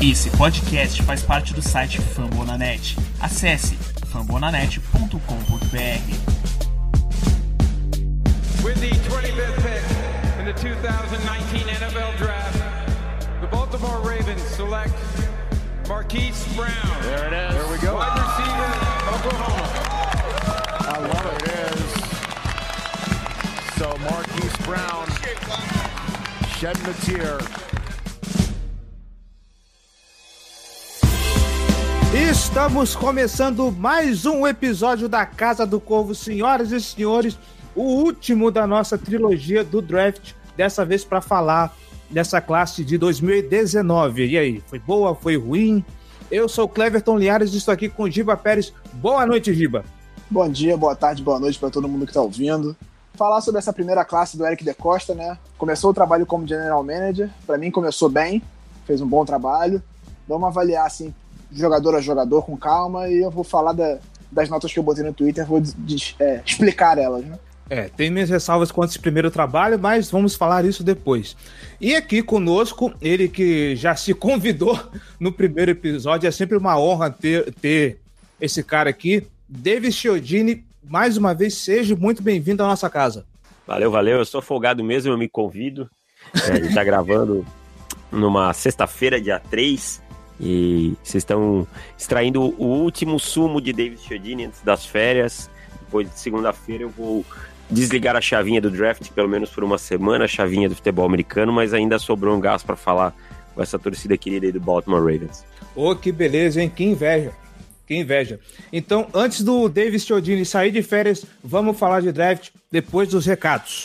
Esse podcast faz parte do site Fambonanet. Acesse fambonanet.com.br. With the 25th pick in the 2019 NFL Draft, the Baltimore Ravens select Marquise Brown. There it is. There we go. Wide receiver, Oklahoma. I love it. It is. So Marquise Brown shedding a tear. Estamos começando mais um episódio da Casa do Corvo, senhoras e senhores, o último da nossa trilogia do draft, dessa vez para falar dessa classe de 2019. E aí, foi boa, foi ruim? Eu sou Cleverton Liares e estou aqui com o Giba Pérez. Boa noite, Giba. Bom dia, boa tarde, boa noite para todo mundo que está ouvindo. Falar sobre essa primeira classe do Eric De Costa, né? Começou o trabalho como general manager, para mim começou bem, fez um bom trabalho. Vamos avaliar assim, jogador a jogador com calma e eu vou falar da, das notas que eu botei no Twitter, vou é, explicar elas, né? É, tem minhas ressalvas quanto esse primeiro trabalho, mas vamos falar isso depois. E aqui conosco, ele que já se convidou no primeiro episódio, é sempre uma honra ter, ter esse cara aqui. David Chiodini, mais uma vez, seja muito bem-vindo à nossa casa. Valeu, valeu. Eu sou folgado mesmo, eu me convido. É, a gente tá gravando numa sexta-feira, dia 3, e vocês estão extraindo o último sumo de David Chiodini antes das férias. Depois de segunda-feira eu vou desligar a chavinha do draft, pelo menos por uma semana, a chavinha do futebol americano, mas ainda sobrou um gás para falar com essa torcida querida aí do Baltimore Ravens. Ô, oh, que beleza, hein? Que inveja. Que inveja. Então, antes do Davis Chiodini sair de férias, vamos falar de draft depois dos recados.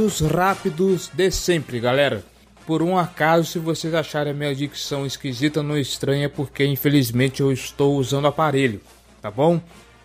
Recados rápidos de sempre, galera. Por um acaso, se vocês acharem a minha dicção esquisita, não estranha, porque infelizmente eu estou usando aparelho, tá bom?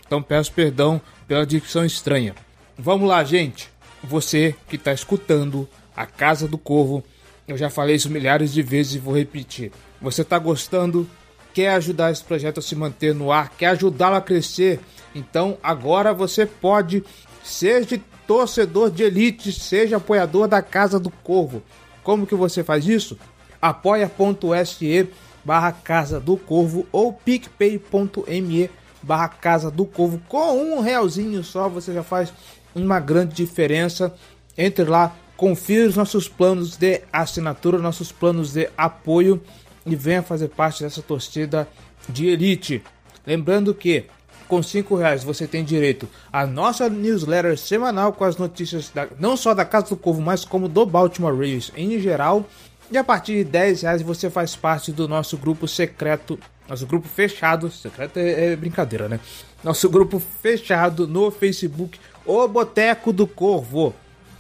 Então peço perdão pela dicção estranha. Vamos lá, gente. Você que está escutando a Casa do Corvo, eu já falei isso milhares de vezes e vou repetir. Você está gostando? Quer ajudar esse projeto a se manter no ar? Quer ajudá-lo a crescer? Então agora você pode ser de torcedor de elite, seja apoiador da Casa do Corvo. Como que você faz isso? apoia.se barra Casa do Corvo ou picpay.me barra Casa do Corvo. Com um realzinho só você já faz uma grande diferença. Entre lá, confira os nossos planos de assinatura, nossos planos de apoio e venha fazer parte dessa torcida de elite. Lembrando que com cinco reais você tem direito à nossa newsletter semanal com as notícias da, não só da Casa do Corvo, mas como do Baltimore Ravens em geral. E a partir de 10 reais você faz parte do nosso grupo secreto, nosso grupo fechado, secreto é, é brincadeira, né? Nosso grupo fechado no Facebook, o Boteco do Corvo.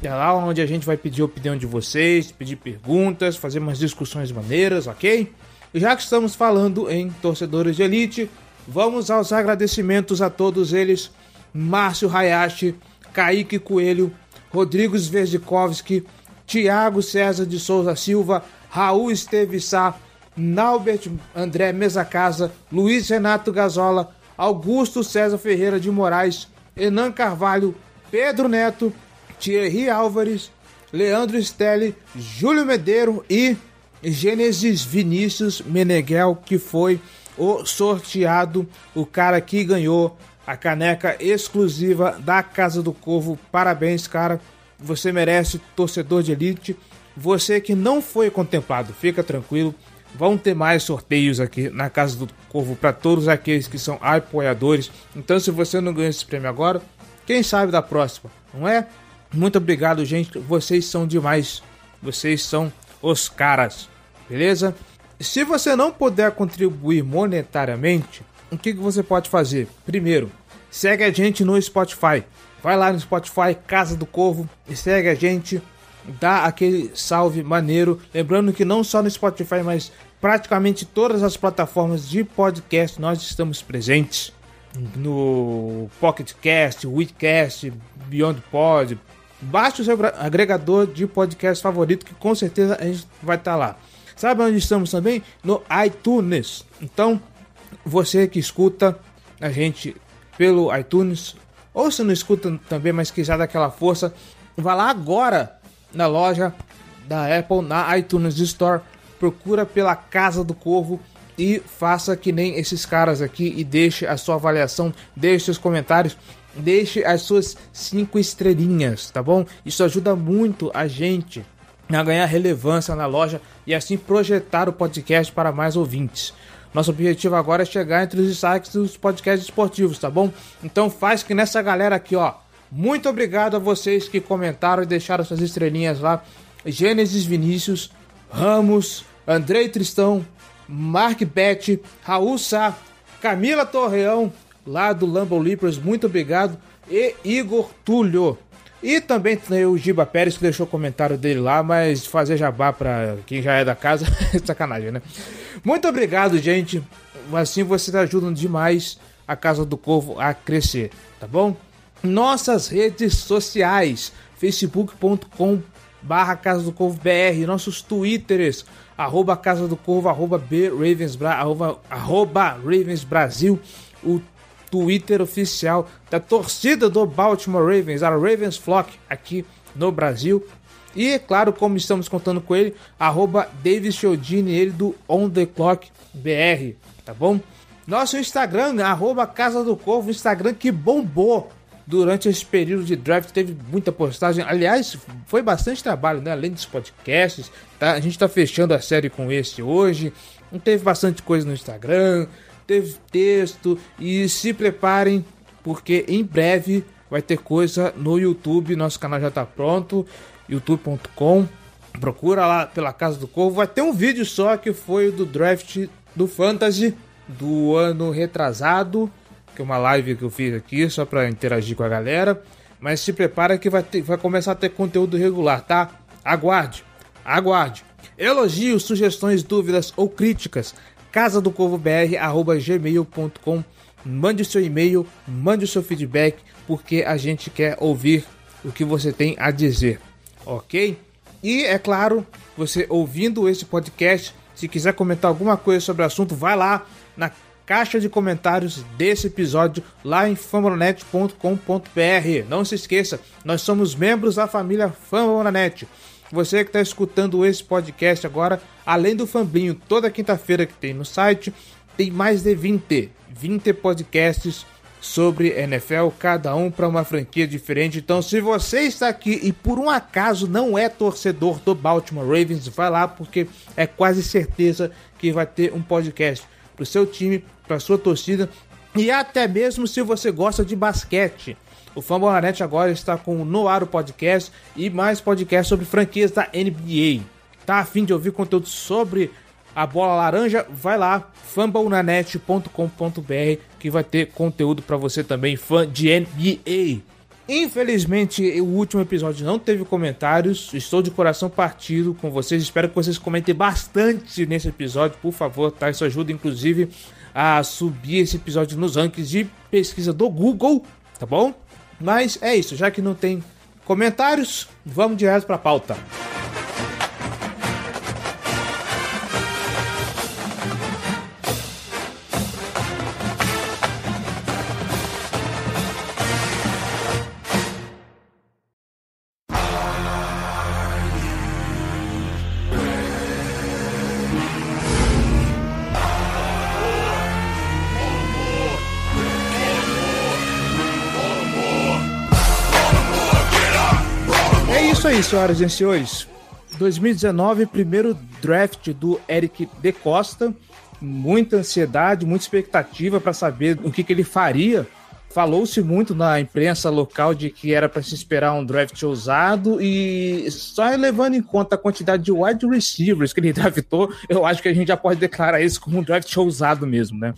É lá onde a gente vai pedir a opinião de vocês, pedir perguntas, fazer umas discussões maneiras, ok? E já que estamos falando em torcedores de elite, Vamos aos agradecimentos a todos eles: Márcio Hayashi, Kaique Coelho, Rodrigo Zvezdikovski, Tiago César de Souza Silva, Raul Estevissá, Naubert André Mesa Casa, Luiz Renato Gazola, Augusto César Ferreira de Moraes, Enan Carvalho, Pedro Neto, Thierry Álvares, Leandro Stelli, Júlio Medeiro e Gênesis Vinícius Meneghel, que foi o sorteado, o cara que ganhou a caneca exclusiva da Casa do Corvo. Parabéns, cara. Você merece, torcedor de elite. Você que não foi contemplado, fica tranquilo. Vão ter mais sorteios aqui na Casa do Corvo para todos aqueles que são apoiadores. Então, se você não ganhou esse prêmio agora, quem sabe da próxima, não é? Muito obrigado, gente. Vocês são demais. Vocês são os caras. Beleza? Se você não puder contribuir monetariamente, o que, que você pode fazer? Primeiro, segue a gente no Spotify. Vai lá no Spotify, Casa do Corvo, e segue a gente, dá aquele salve maneiro. Lembrando que não só no Spotify, mas praticamente todas as plataformas de podcast nós estamos presentes. No Pocket Cast, Weedcast, Beyond Pod. Baixe o seu agregador de podcast favorito que com certeza a gente vai estar lá. Sabe onde estamos também? No iTunes. Então, você que escuta a gente pelo iTunes, ou se não escuta também, mas quiser dar aquela força, vá lá agora na loja da Apple, na iTunes Store, procura pela Casa do Corvo e faça que nem esses caras aqui e deixe a sua avaliação, deixe seus comentários, deixe as suas cinco estrelinhas, tá bom? Isso ajuda muito a gente a ganhar relevância na loja e assim projetar o podcast para mais ouvintes. Nosso objetivo agora é chegar entre os destaques dos podcasts esportivos, tá bom? Então faz que nessa galera aqui, ó. Muito obrigado a vocês que comentaram e deixaram suas estrelinhas lá. Gênesis Vinícius, Ramos, Andrei Tristão, Mark Bet, Raul Sá, Camila Torreão, lá do Lambo Leapers, muito obrigado. E Igor Túlio. E também tem o Giba Pérez que deixou o comentário dele lá, mas fazer jabá pra quem já é da casa sacanagem, né? Muito obrigado, gente. Assim vocês ajudam demais a Casa do Corvo a crescer, tá bom? Nossas redes sociais, facebook.com barra Casa do Corvo BR, nossos twitters, arroba Casa do Corvo, arroba B Ravens, arroba, arroba Ravens Brasil, o Twitter oficial da torcida do Baltimore Ravens, a Ravens Flock, aqui no Brasil. E, claro, como estamos contando com ele, arroba Davis ele do On The Clock BR, tá bom? Nosso Instagram, arroba Casa do Corvo, Instagram que bombou durante esse período de draft, teve muita postagem. Aliás, foi bastante trabalho, né? Além dos podcasts, tá? a gente tá fechando a série com esse hoje. Teve bastante coisa no Instagram, teve texto e se preparem porque em breve vai ter coisa no YouTube, nosso canal já está pronto, youtube.com. Procura lá pela Casa do Corvo, vai ter um vídeo só que foi do draft do Fantasy do ano retrasado, que é uma live que eu fiz aqui só para interagir com a galera. Mas se prepara que vai, ter, vai começar a ter conteúdo regular, tá? Aguarde, aguarde. Elogios, sugestões, dúvidas ou críticas casa do gmail.com. Mande o seu e-mail, mande o seu feedback, porque a gente quer ouvir o que você tem a dizer, ok? E é claro, você ouvindo esse podcast, se quiser comentar alguma coisa sobre o assunto, vai lá na caixa de comentários desse episódio lá em fambonanet.com.br. Não se esqueça, nós somos membros da família Fambonanet. Você que está escutando esse podcast agora, além do Fambinho, toda quinta-feira que tem no site, tem mais de 20, 20 podcasts sobre NFL, cada um para uma franquia diferente. Então, se você está aqui e por um acaso não é torcedor do Baltimore Ravens, vai lá porque é quase certeza que vai ter um podcast para o seu time, para sua torcida e até mesmo se você gosta de basquete. O Fambonanet agora está com o Noaro Podcast e mais podcast sobre franquias da NBA. Tá afim de ouvir conteúdo sobre a bola laranja? Vai lá, fambonanet.com.br que vai ter conteúdo para você também, fã de NBA. Infelizmente, o último episódio não teve comentários. Estou de coração partido com vocês. Espero que vocês comentem bastante nesse episódio, por favor, tá? Isso ajuda, inclusive, a subir esse episódio nos rankings de pesquisa do Google, tá bom? Mas é isso, já que não tem comentários, vamos direto para a pauta. Aí, senhoras e senhores. 2019, primeiro draft do Eric De Costa. Muita ansiedade, muita expectativa para saber o que, que ele faria falou-se muito na imprensa local de que era para se esperar um draft ousado e só levando em conta a quantidade de wide receivers que ele draftou, eu acho que a gente já pode declarar isso como um draft ousado mesmo, né?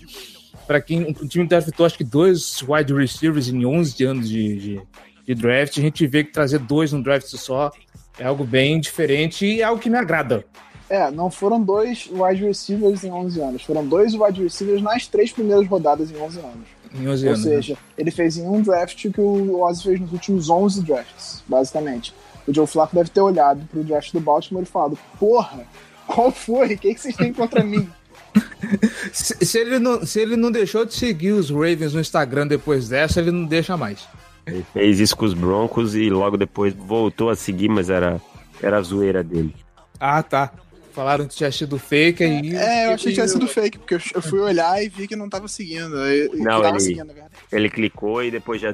Para quem o time draftou acho que dois wide receivers em 11 anos de, de, de draft, a gente vê que trazer dois no draft só é algo bem diferente e é algo que me agrada. É, não foram dois wide receivers em 11 anos, foram dois wide receivers nas três primeiras rodadas em 11 anos. Em 11 Ou anos. né? seja, ele fez em um draft o que o Ozzy fez nos últimos 11 drafts, basicamente. O Joe Flacco deve ter olhado pro draft do Baltimore e falado: Porra, qual foi? O que, que vocês têm contra mim? Se, se ele não, se ele não deixou de seguir os Ravens no Instagram depois dessa, ele não deixa mais. Ele fez isso com os Broncos e logo depois voltou a seguir, mas era, era a zoeira dele. Ah, tá. Falaram que tinha sido fake aí. É, eu achei que tinha sido fake, porque eu- fui olhar e vi que não tava seguindo. Não, tava ele- seguindo, verdade. Ele clicou e depois já,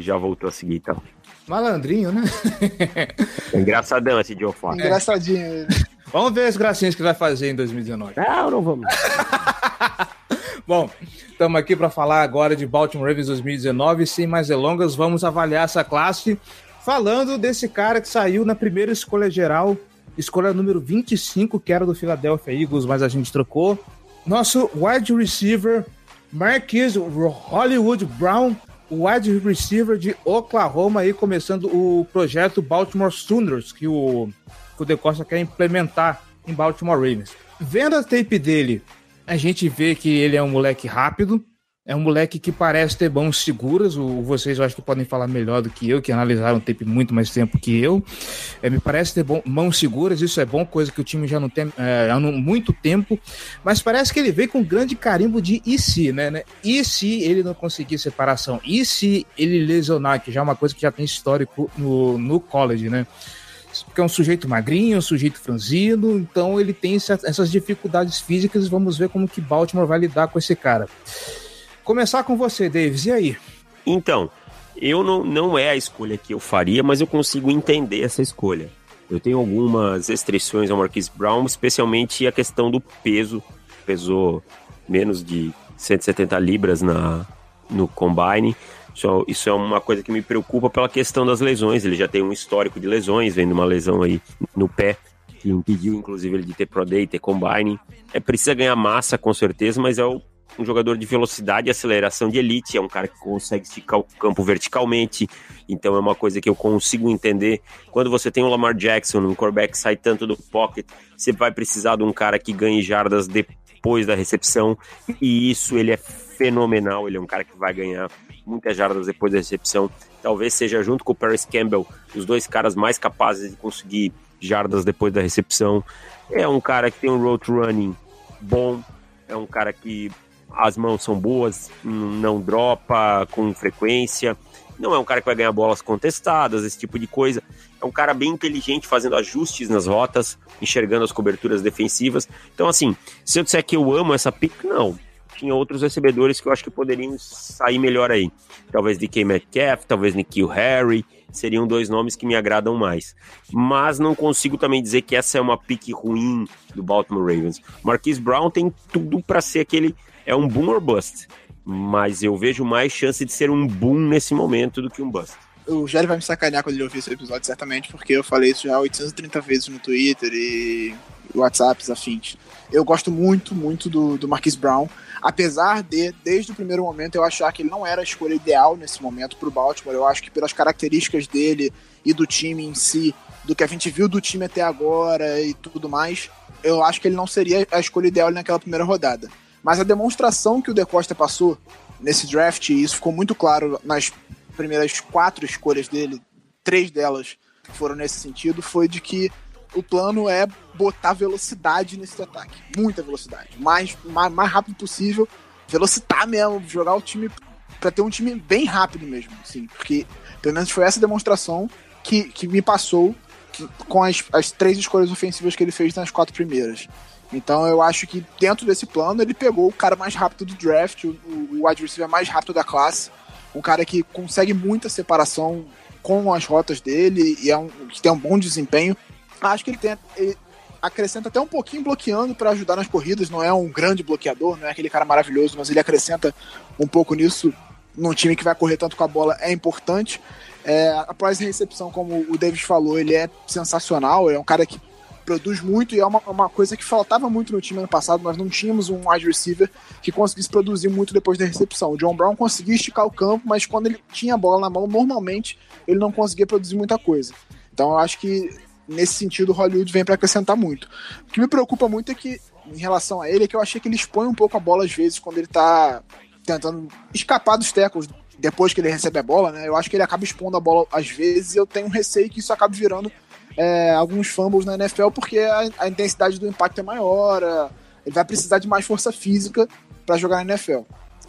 já voltou a seguir então. Malandrinho, né? É engraçadão esse Joe Flacco. Engraçadinho ele. Vamos ver as gracinhas que vai fazer em 2019. Não, não vamos. Bom, estamos aqui para falar agora de Baltimore Ravens 2019. Sem mais delongas, vamos avaliar essa classe falando desse cara que saiu na primeira escolha geral, escolha número 25, que era do Philadelphia Eagles, mas a gente trocou. Nosso wide receiver, Marquise Hollywood Brown, wide receiver de Oklahoma, aí começando o projeto Baltimore Sooners, que o, que o De Costa quer implementar em Baltimore Ravens. Vendo a tape dele, a gente vê que ele é um moleque rápido, é um moleque que parece ter mãos seguras. O, vocês eu acho que podem falar melhor do que eu, que analisaram o tape muito mais tempo que eu. É, me parece ter bom, mãos seguras, isso é bom, coisa que o time já não tem é, há muito tempo. Mas parece que ele veio com um grande carimbo de e se, né, né? E se ele não conseguir separação? E se ele lesionar, que já é uma coisa que já tem histórico no, no college, né? Porque é um sujeito magrinho, um sujeito franzino, então ele tem essa- essas dificuldades físicas. Vamos ver como que Baltimore vai lidar com esse cara. Começar com você, Davis. E aí? Então, eu não, não é a escolha que eu faria, mas eu consigo entender essa escolha. Eu tenho algumas restrições ao Marquise Brown, especialmente a questão do peso. Pesou menos de 170 libras na, no combine. Isso, isso é uma coisa que me preocupa pela questão das lesões. Ele já tem um histórico de lesões, vem de uma lesão aí no pé, que impediu, inclusive, ele de ter Pro Day, ter combine. É, precisa ganhar massa, com certeza, mas é o um jogador de velocidade e aceleração de elite, é um cara que consegue esticar o campo verticalmente, então é uma coisa que eu consigo entender. Quando você tem o Lamar Jackson, um quarterback sai tanto do pocket, você vai precisar de um cara que ganhe jardas depois da recepção, e isso ele é fenomenal, ele é um cara que vai ganhar muitas jardas depois da recepção. Talvez seja junto com o Paris Campbell, os dois caras mais capazes de conseguir jardas depois da recepção. É um cara que tem um road running bom, é um cara que as mãos são boas, não dropa com frequência. Não é um cara que vai ganhar bolas contestadas, esse tipo de coisa. É um cara bem inteligente, fazendo ajustes nas rotas, enxergando as coberturas defensivas. Então, assim, se eu disser que eu amo essa pick, não. Tinha outros recebedores que eu acho que poderiam sair melhor aí. Talvez DK Metcalf, talvez Nikhil Harry. Seriam dois nomes que me agradam mais. Mas não consigo também dizer que essa é uma pick ruim do Baltimore Ravens. Marquise Brown tem tudo para ser aquele é um boom or bust. Mas eu vejo mais chance de ser um boom nesse momento do que um bust. O Jerry vai me sacanear quando ele ouvir esse episódio, certamente, porque eu falei isso já 830 vezes no Twitter e WhatsApps afins. Eu gosto muito, muito do, do Marquise Brown, apesar de, desde o primeiro momento, eu achar que ele não era a escolha ideal nesse momento para o Baltimore. Eu acho que pelas características dele e do time em si, do que a gente viu do time até agora e tudo mais, eu acho que ele não seria a escolha ideal naquela primeira rodada. Mas a demonstração que o De Costa passou nesse draft, e isso ficou muito claro nas primeiras quatro escolhas dele, três delas foram nesse sentido, foi de que o plano é botar velocidade nesse ataque. Muita velocidade. Mais, mais, mais rápido possível. Velocitar mesmo, jogar o time para ter um time bem rápido mesmo. Assim, porque pelo menos foi essa demonstração que, que me passou com as, as três escolhas ofensivas que ele fez nas quatro primeiras. Então eu acho que dentro desse plano ele pegou o cara mais rápido do draft, o, o wide receiver mais rápido da classe, um cara que consegue muita separação com as rotas dele e é um, que tem um bom desempenho. Acho que ele, tem, ele acrescenta até um pouquinho bloqueando para ajudar nas corridas, não é um grande bloqueador, não é aquele cara maravilhoso, mas ele acrescenta um pouco nisso num time que vai correr tanto com a bola é importante. É, após a recepção, como o Davis falou, ele é sensacional, é um cara que produz muito e é uma, uma coisa que faltava muito no time ano passado. Nós não tínhamos um wide receiver que conseguisse produzir muito depois da recepção. O John Brown conseguia esticar o campo, mas quando ele tinha a bola na mão, normalmente ele não conseguia produzir muita coisa. Então eu acho que nesse sentido Hollywood vem para acrescentar muito. O que me preocupa muito é que, em relação a ele, é que eu achei que ele expõe um pouco a bola às vezes quando ele tá tentando escapar dos tackles depois que ele recebe a bola, né? Eu acho que ele acaba expondo a bola às vezes e eu tenho receio que isso acabe virando é, alguns fumbles na NFL porque a, a, intensidade do impacto é maior, ele vai precisar de mais força física para jogar na NFL.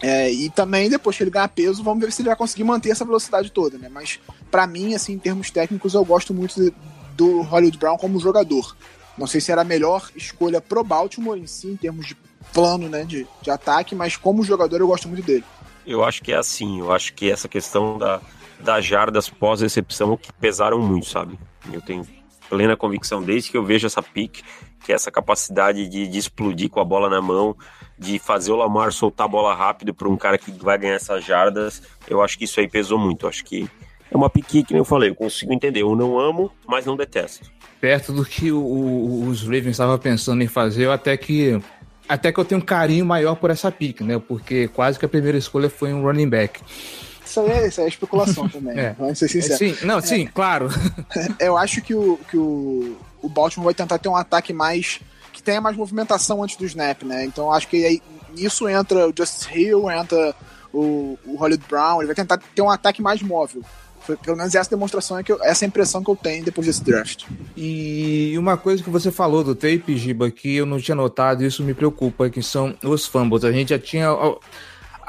É, e também, depois que ele ganhar peso, vamos ver se ele vai conseguir manter essa velocidade toda, né? Mas, para mim, assim, em termos técnicos, eu gosto muito do Hollywood Brown como jogador. Não sei se era a melhor escolha pro Baltimore em si, em termos de plano, né, de, de ataque, mas como jogador eu gosto muito dele. Eu acho que é assim, eu acho que essa questão da, das jardas pós-recepção que pesaram muito, sabe? Eu tenho plena convicção desde que eu vejo essa pique, que é essa capacidade de, de explodir com a bola na mão, de fazer o Lamar soltar a bola rápido para um cara que vai ganhar essas jardas, eu acho que isso aí pesou muito. Eu acho que é uma pique que eu falei, eu consigo entender. Eu não amo, mas não detesto. Perto do que o, o, os Ravens estavam pensando em fazer, eu até que até que eu tenho um carinho maior por essa pique, né? Porque quase que a primeira escolha foi um running back. Isso aí é, isso aí é especulação também, é. vamos ser sinceros. É, sim, não, sim, claro. Eu acho que, o, que o, o Baltimore vai tentar ter um ataque mais que tenha mais movimentação antes do snap, né? Então acho que aí, nisso entra o Justice Hill, entra o, o Hollywood Brown, ele vai tentar ter um ataque mais móvel. Foi, pelo menos essa demonstração é que eu, essa é impressão que eu tenho depois desse draft. E uma coisa que você falou do tape, Giba, que eu não tinha notado, isso me preocupa, que são os fumbles. A gente já tinha.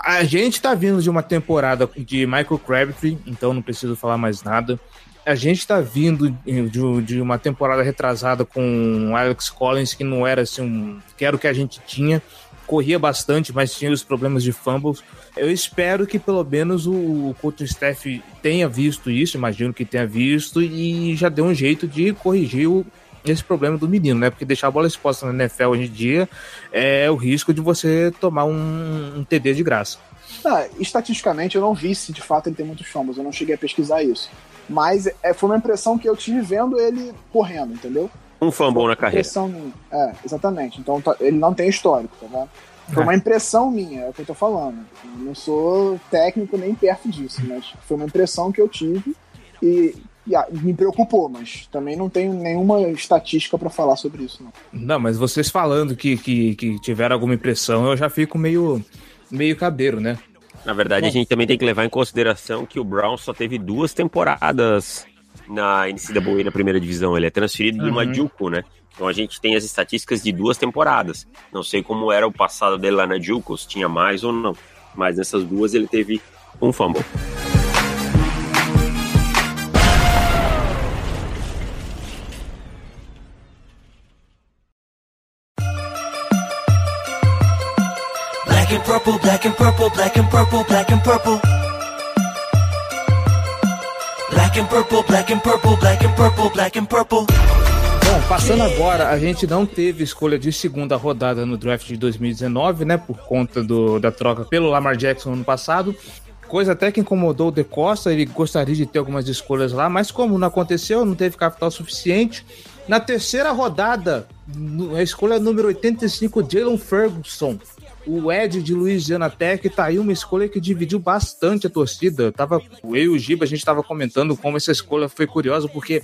A gente tá vindo de uma temporada de Michael Crabtree, então não preciso falar mais nada a gente está vindo de, de, uma temporada retrasada com Alex Collins, que não era assim um. que era o que a gente tinha. Corria bastante, mas tinha os problemas de fumbles. Eu espero que pelo menos o, o coaching staff tenha visto isso, imagino que tenha visto, e já deu um jeito de corrigir o, esse problema do menino, né? Porque deixar a bola exposta na NFL hoje em dia é o risco de você tomar um, um TD de graça. Ah, estatisticamente, eu não vi se de fato ele tem muitos fumbles, eu não cheguei a pesquisar isso. Mas é, foi uma impressão que eu tive vendo ele correndo, entendeu? Um fumble na carreira. É, exatamente. Então tá, ele não tem histórico, tá vendo? Foi uma impressão minha, é o que eu tô falando. Eu não sou técnico nem perto disso, mas foi uma impressão que eu tive e, e ah, me preocupou, mas também não tenho nenhuma estatística para falar sobre isso. Não. não, mas vocês falando que, que, que tiveram alguma impressão, eu já fico meio, meio cabeiro, né? Na verdade, Bom. a gente também tem que levar em consideração que o Brown só teve duas temporadas na NCAA na primeira divisão. Ele é transferido uhum. do Juco, né? Então a gente tem as estatísticas de duas temporadas. Não sei como era o passado dele lá na Juco, se tinha mais ou não. Mas nessas duas ele teve um fumble. black and purple, black and purple, black and purple, black and purple. Black and purple, black and purple, black and purple, black and purple. Bom, passando agora, a gente não teve escolha de segunda rodada no draft de 2019, né? Por conta do, da troca pelo Lamar Jackson ano passado. Coisa até que incomodou o De Costa, ele gostaria de ter algumas escolhas lá, mas como não aconteceu, não teve capital suficiente. Na terceira rodada, a escolha número 85, Jalen Ferguson, o Ed de Louisiana Tech tá aí uma escolha que dividiu bastante a torcida. Eu tava, eu e o Giba, a gente tava comentando como essa escolha foi curiosa, porque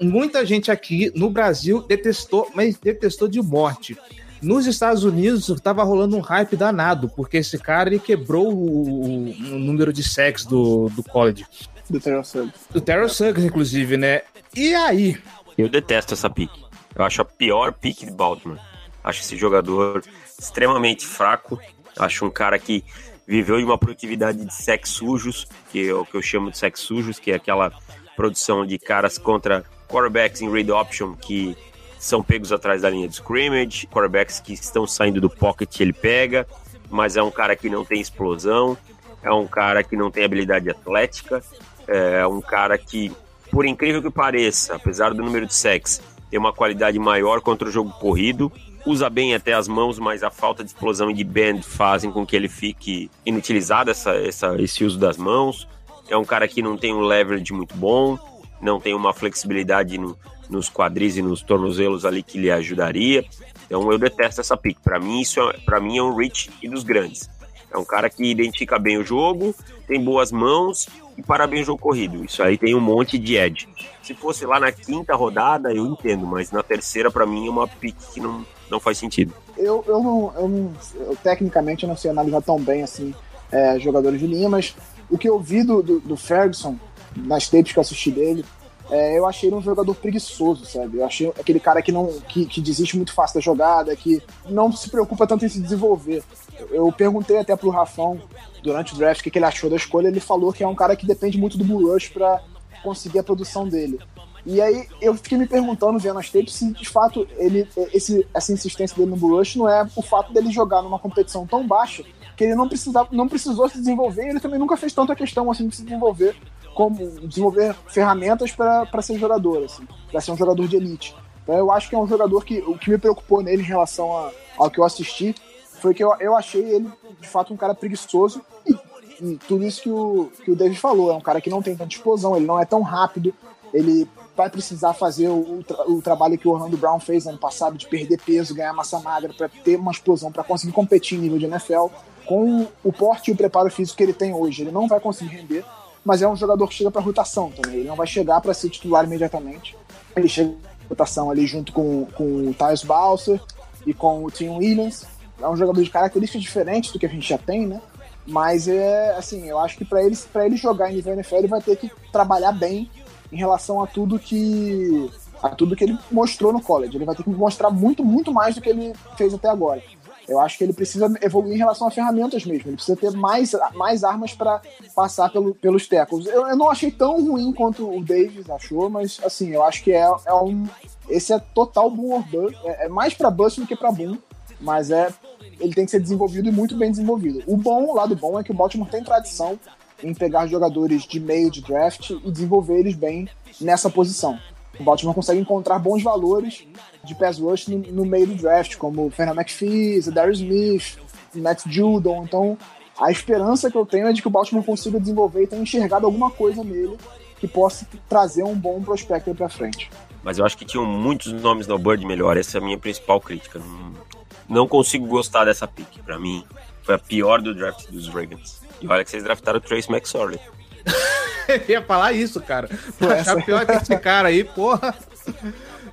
muita gente aqui no Brasil detestou, mas detestou de morte. Nos Estados Unidos tava rolando um hype danado, porque esse cara ele quebrou o, o número de sacks do, do college. Do Terrell Suggs. Do Terrell Suggs, inclusive, né? E aí? Eu detesto essa pique. Eu acho a pior pique de Baltimore. Acho esse jogador extremamente fraco. Acho um cara que viveu de uma produtividade de sex sujos, que é o que eu chamo de sex sujos, que é aquela produção de caras contra quarterbacks em read option que são pegos atrás da linha de scrimmage, quarterbacks que estão saindo do pocket ele pega, mas é um cara que não tem explosão, é um cara que não tem habilidade atlética, é um cara que, por incrível que pareça, apesar do número de sacks, tem uma qualidade maior contra o jogo corrido, usa bem até as mãos, mas a falta de explosão e de bend fazem com que ele fique inutilizado essa, essa, esse uso das mãos. É um cara que não tem um leverage muito bom, não tem uma flexibilidade no, nos quadris e nos tornozelos ali que lhe ajudaria. Então eu detesto essa pick. Para mim isso é, para mim é um reach e dos grandes. É um cara que identifica bem o jogo, tem boas mãos e para bem o jogo corrido. Isso aí tem um monte de edge. Se fosse lá na quinta rodada, eu entendo, mas na terceira, para mim, é uma pick que não, não faz sentido. Eu, eu, não, eu, não, eu tecnicamente eu não sei analisar tão bem assim é, jogadores de linha, mas o que eu vi do, do, do Ferguson nas tapes que eu assisti dele, é, eu achei ele um jogador preguiçoso, sabe? Eu achei aquele cara que não que, que desiste muito fácil da jogada, que não se preocupa tanto em se desenvolver. Eu perguntei até pro Rafão durante o draft o que, que ele achou da escolha. Ele falou que é um cara que depende muito do Bull Rush para conseguir a produção dele. E aí eu fiquei me perguntando, vendo as tapes, se de fato ele, esse, essa insistência dele no Bull Rush não é o fato dele jogar numa competição tão baixa que ele não, precisava, não precisou se desenvolver e ele também nunca fez tanta questão assim de se desenvolver como desenvolver ferramentas para ser jogador, assim, para ser um jogador de elite. Então eu acho que é um jogador que o que me preocupou nele em relação a, ao que eu assisti foi que eu, eu achei ele, de fato, um cara preguiçoso. E, e tudo isso que o, que o David falou, é um cara que não tem tanta explosão, ele não é tão rápido, ele vai precisar fazer o, o, trabalho que o Orlando Brown fez ano passado, de perder peso, ganhar massa magra, para ter uma explosão, para conseguir competir em nível de NFL. Com o porte e o preparo físico que ele tem hoje, ele não vai conseguir render, mas é um jogador que chega para rotação também. Ele não vai chegar para ser titular imediatamente. Ele chega para rotação ali junto com, com o Tyus Balser e com o Tim Williams é um jogador de características diferentes do que a gente já tem, né? Mas é assim, eu acho que para ele, ele jogar em nível NFL, ele vai ter que trabalhar bem em relação a tudo que a tudo que ele mostrou no college. Ele vai ter que mostrar muito, muito mais do que ele fez até agora. Eu acho que ele precisa evoluir em relação a ferramentas mesmo. Ele precisa ter mais, mais armas para passar pelo, pelos tackles. Eu, eu, não achei tão ruim quanto o Davis achou, mas assim, eu acho que é, é um. Esse é total boom or bust. É, é mais para bust do que para boom mas é ele tem que ser desenvolvido e muito bem desenvolvido. O bom, o lado bom é que o Baltimore tem tradição em pegar jogadores de meio de draft e desenvolver eles bem nessa posição. O Baltimore consegue encontrar bons valores de pass rush no, no meio do draft, como o Fernando McPhee, Darius Smith, Matt Judon. Então, a esperança que eu tenho é de que o Baltimore consiga desenvolver e tenha enxergado alguma coisa nele que possa trazer um bom prospecto para frente. Mas eu acho que tinham muitos nomes no Bird melhor, essa é a minha principal crítica. Não consigo gostar dessa pick. Para mim, foi a pior do draft dos Ravens. E olha que vocês draftaram o Trace McSorley. Eu ia falar isso, cara. Pô, achar pior que esse cara aí, porra.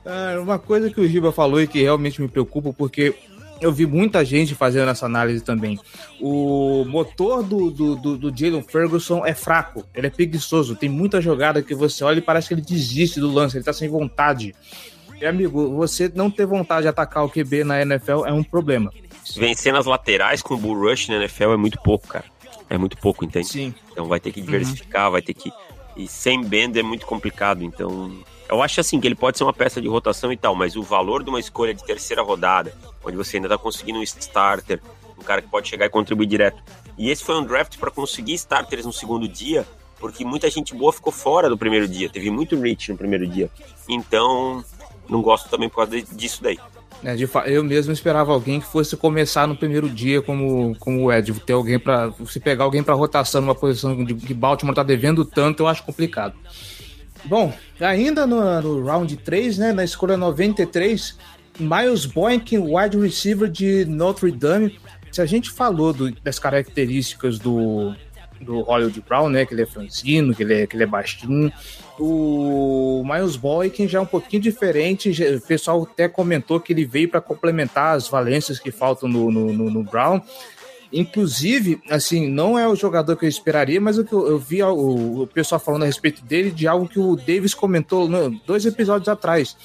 Ah, uma coisa que o Giba falou e que realmente me preocupa, porque eu vi muita gente fazendo essa análise também. O motor do, do, do, do Jalen Ferguson é fraco, ele é preguiçoso. Tem muita jogada que você olha e parece que ele desiste do lance, ele tá sem vontade. E, amigo, você não ter vontade de atacar o QB na NFL é um problema. Vencer nas laterais com o Bull Rush na NFL é muito pouco, cara. É muito pouco, entende? Sim. Então vai ter que diversificar, uhum. vai ter que. E sem bend é muito complicado. Então, eu acho assim que ele pode ser uma peça de rotação e tal, mas o valor de uma escolha de terceira rodada, onde você ainda tá conseguindo um starter, um cara que pode chegar e contribuir direto. E esse foi um draft para conseguir starters no segundo dia, porque muita gente boa ficou fora do primeiro dia, teve muito reach no primeiro dia. Então, não gosto também por causa disso daí. É, de eu mesmo esperava alguém que fosse começar no primeiro dia como, como o Ed, ter alguém para se pegar alguém para rotação numa posição de, que Baltimore tá devendo tanto, eu acho complicado. Bom, ainda no, no round 3, né, na escolha 93, Miles Boykin, wide receiver de Notre Dame. Se a gente falou do, das características do, do Hollywood Brown, né, que ele é franzino, que ele é, que ele é baixinho, o Miles Boykin já é um pouquinho diferente. O pessoal até comentou que ele veio para complementar as valências que faltam no, no, no, no, Brown. Inclusive, assim, não é o jogador que eu esperaria, mas o que eu, eu vi o, o, pessoal falando a respeito dele de algo que o Davis comentou dois episódios atrás.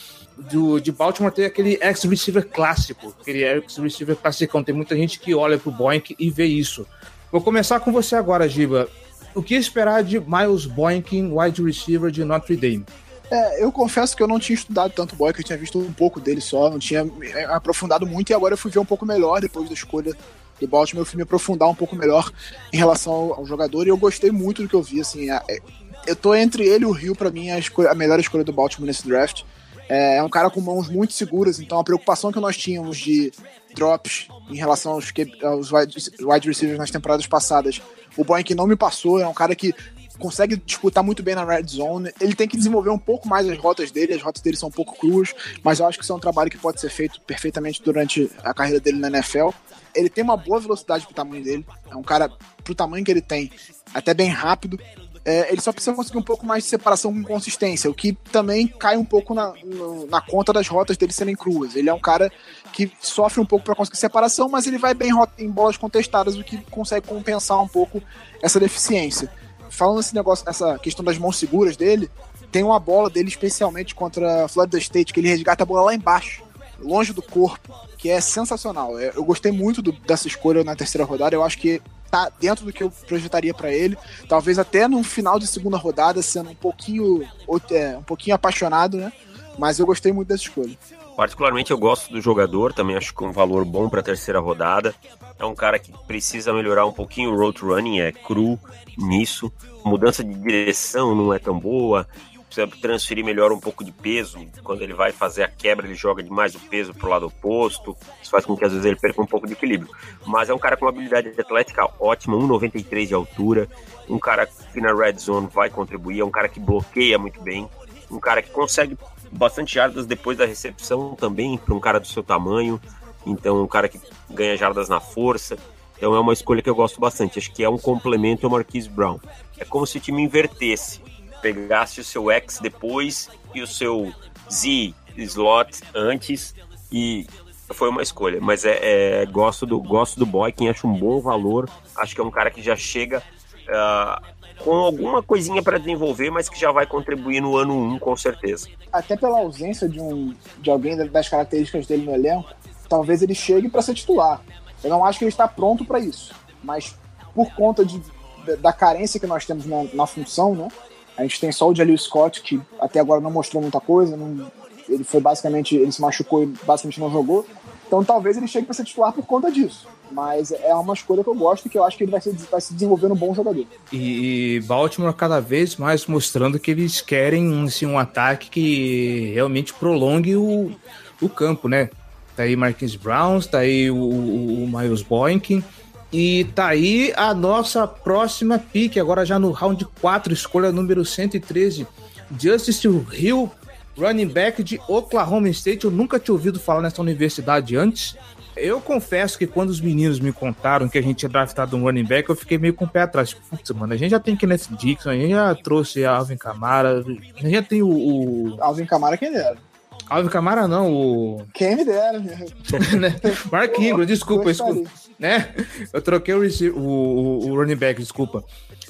Do, de Baltimore ter aquele ex-receiver clássico, aquele ex-receiver classicão. Tem muita gente que olha pro Boink e vê isso. Vou começar com você agora, Giba o que esperar de Miles Boykin, wide receiver de Notre Dame? É, eu confesso que eu não tinha estudado tanto o Boykin, eu tinha visto um pouco dele só, não tinha aprofundado muito e agora eu fui ver um pouco melhor depois da escolha do Baltimore, eu fui me aprofundar um pouco melhor em relação ao, ao jogador e eu gostei muito do que eu vi, assim, é, eu tô entre ele e o Rio, para mim, a, escolha, a melhor escolha do Baltimore nesse draft. É, é um cara com mãos muito seguras, então a preocupação que nós tínhamos de drops em relação aos, aos wide receivers nas temporadas passadas, o Boeing não me passou, é um cara que consegue disputar muito bem na red zone. Ele tem que desenvolver um pouco mais as rotas dele, as rotas dele são um pouco cruas, mas eu acho que isso é um trabalho que pode ser feito perfeitamente durante a carreira dele na NFL. Ele tem uma boa velocidade pro tamanho dele, é um cara pro tamanho que ele tem, até bem rápido. É, ele só precisa conseguir um pouco mais de separação com consistência, o que também cai um pouco na, na conta das rotas dele serem cruas. Ele é um cara que sofre um pouco para conseguir separação, mas ele vai bem em bolas contestadas, o que consegue compensar um pouco essa deficiência falando esse negócio, essa questão das mãos seguras dele, tem uma bola dele especialmente contra a Florida State, que ele resgata a bola lá embaixo, longe do corpo, que é sensacional. É, eu gostei muito do, dessa escolha na terceira rodada, eu acho que tá dentro do que eu projetaria para ele. Talvez até no final de segunda rodada, sendo um pouquinho, é, um pouquinho apaixonado, né? Mas eu gostei muito dessa escolha. Particularmente eu gosto do jogador, também acho que é um valor bom para a terceira rodada. É um cara que precisa melhorar um pouquinho o road running, é cru nisso. Mudança de direção não é tão boa. Transferir melhor um pouco de peso. Quando ele vai fazer a quebra, ele joga demais o peso para o lado oposto. Isso faz com que às vezes ele perca um pouco de equilíbrio. Mas é um cara com uma habilidade atlética ótima, 1,93 de altura. Um cara que na red zone vai contribuir. É um cara que bloqueia muito bem. Um cara que consegue bastante jardas depois da recepção também, para um cara do seu tamanho. Então, um cara que ganha jardas na força. Então, é uma escolha que eu gosto bastante. Acho que é um complemento ao Marquise Brown. É como se o time invertesse. Pegasse o seu X depois e o seu Z slot antes. E foi uma escolha. Mas é, é gosto, do, gosto do Boy, quem acha um bom valor. Acho que é um cara que já chega. Uh, com alguma coisinha para desenvolver, mas que já vai contribuir no ano 1, com certeza. Até pela ausência de, um, de alguém das características dele no elenco, talvez ele chegue para ser titular. Eu não acho que ele está pronto para isso, mas por conta de, da carência que nós temos na, na, função, né? A gente tem só o Jalil Scott, que até agora não mostrou muita coisa, não, ele foi basicamente, ele se machucou e basicamente não jogou. Então talvez ele chegue para ser titular por conta disso. Mas é uma escolha que eu gosto e que eu acho que ele vai, ser, vai se desenvolver um bom jogador. E Baltimore cada vez mais mostrando que eles querem assim, um ataque que realmente prolongue o, o campo, né? Tá aí Marquins Browns, tá aí o, o, o Miles Boykin. E tá aí a nossa próxima pick, agora já no round 4, escolha número 113. Justice Hill, running back de Oklahoma State. Eu nunca tinha ouvido falar nessa universidade antes. Eu confesso que quando os meninos me contaram que a gente tinha draftado um running back, eu fiquei meio com o pé atrás. Putz, mano, a gente já tem Kenneth Dixon, a gente já trouxe Alvin Camara, a gente já tem o. o... Alvin Camara quem era? Alvin Camara não, o. Quem me dera. Mark Ingram, desculpa, desculpa. Né? Eu troquei o, o, o running back, desculpa.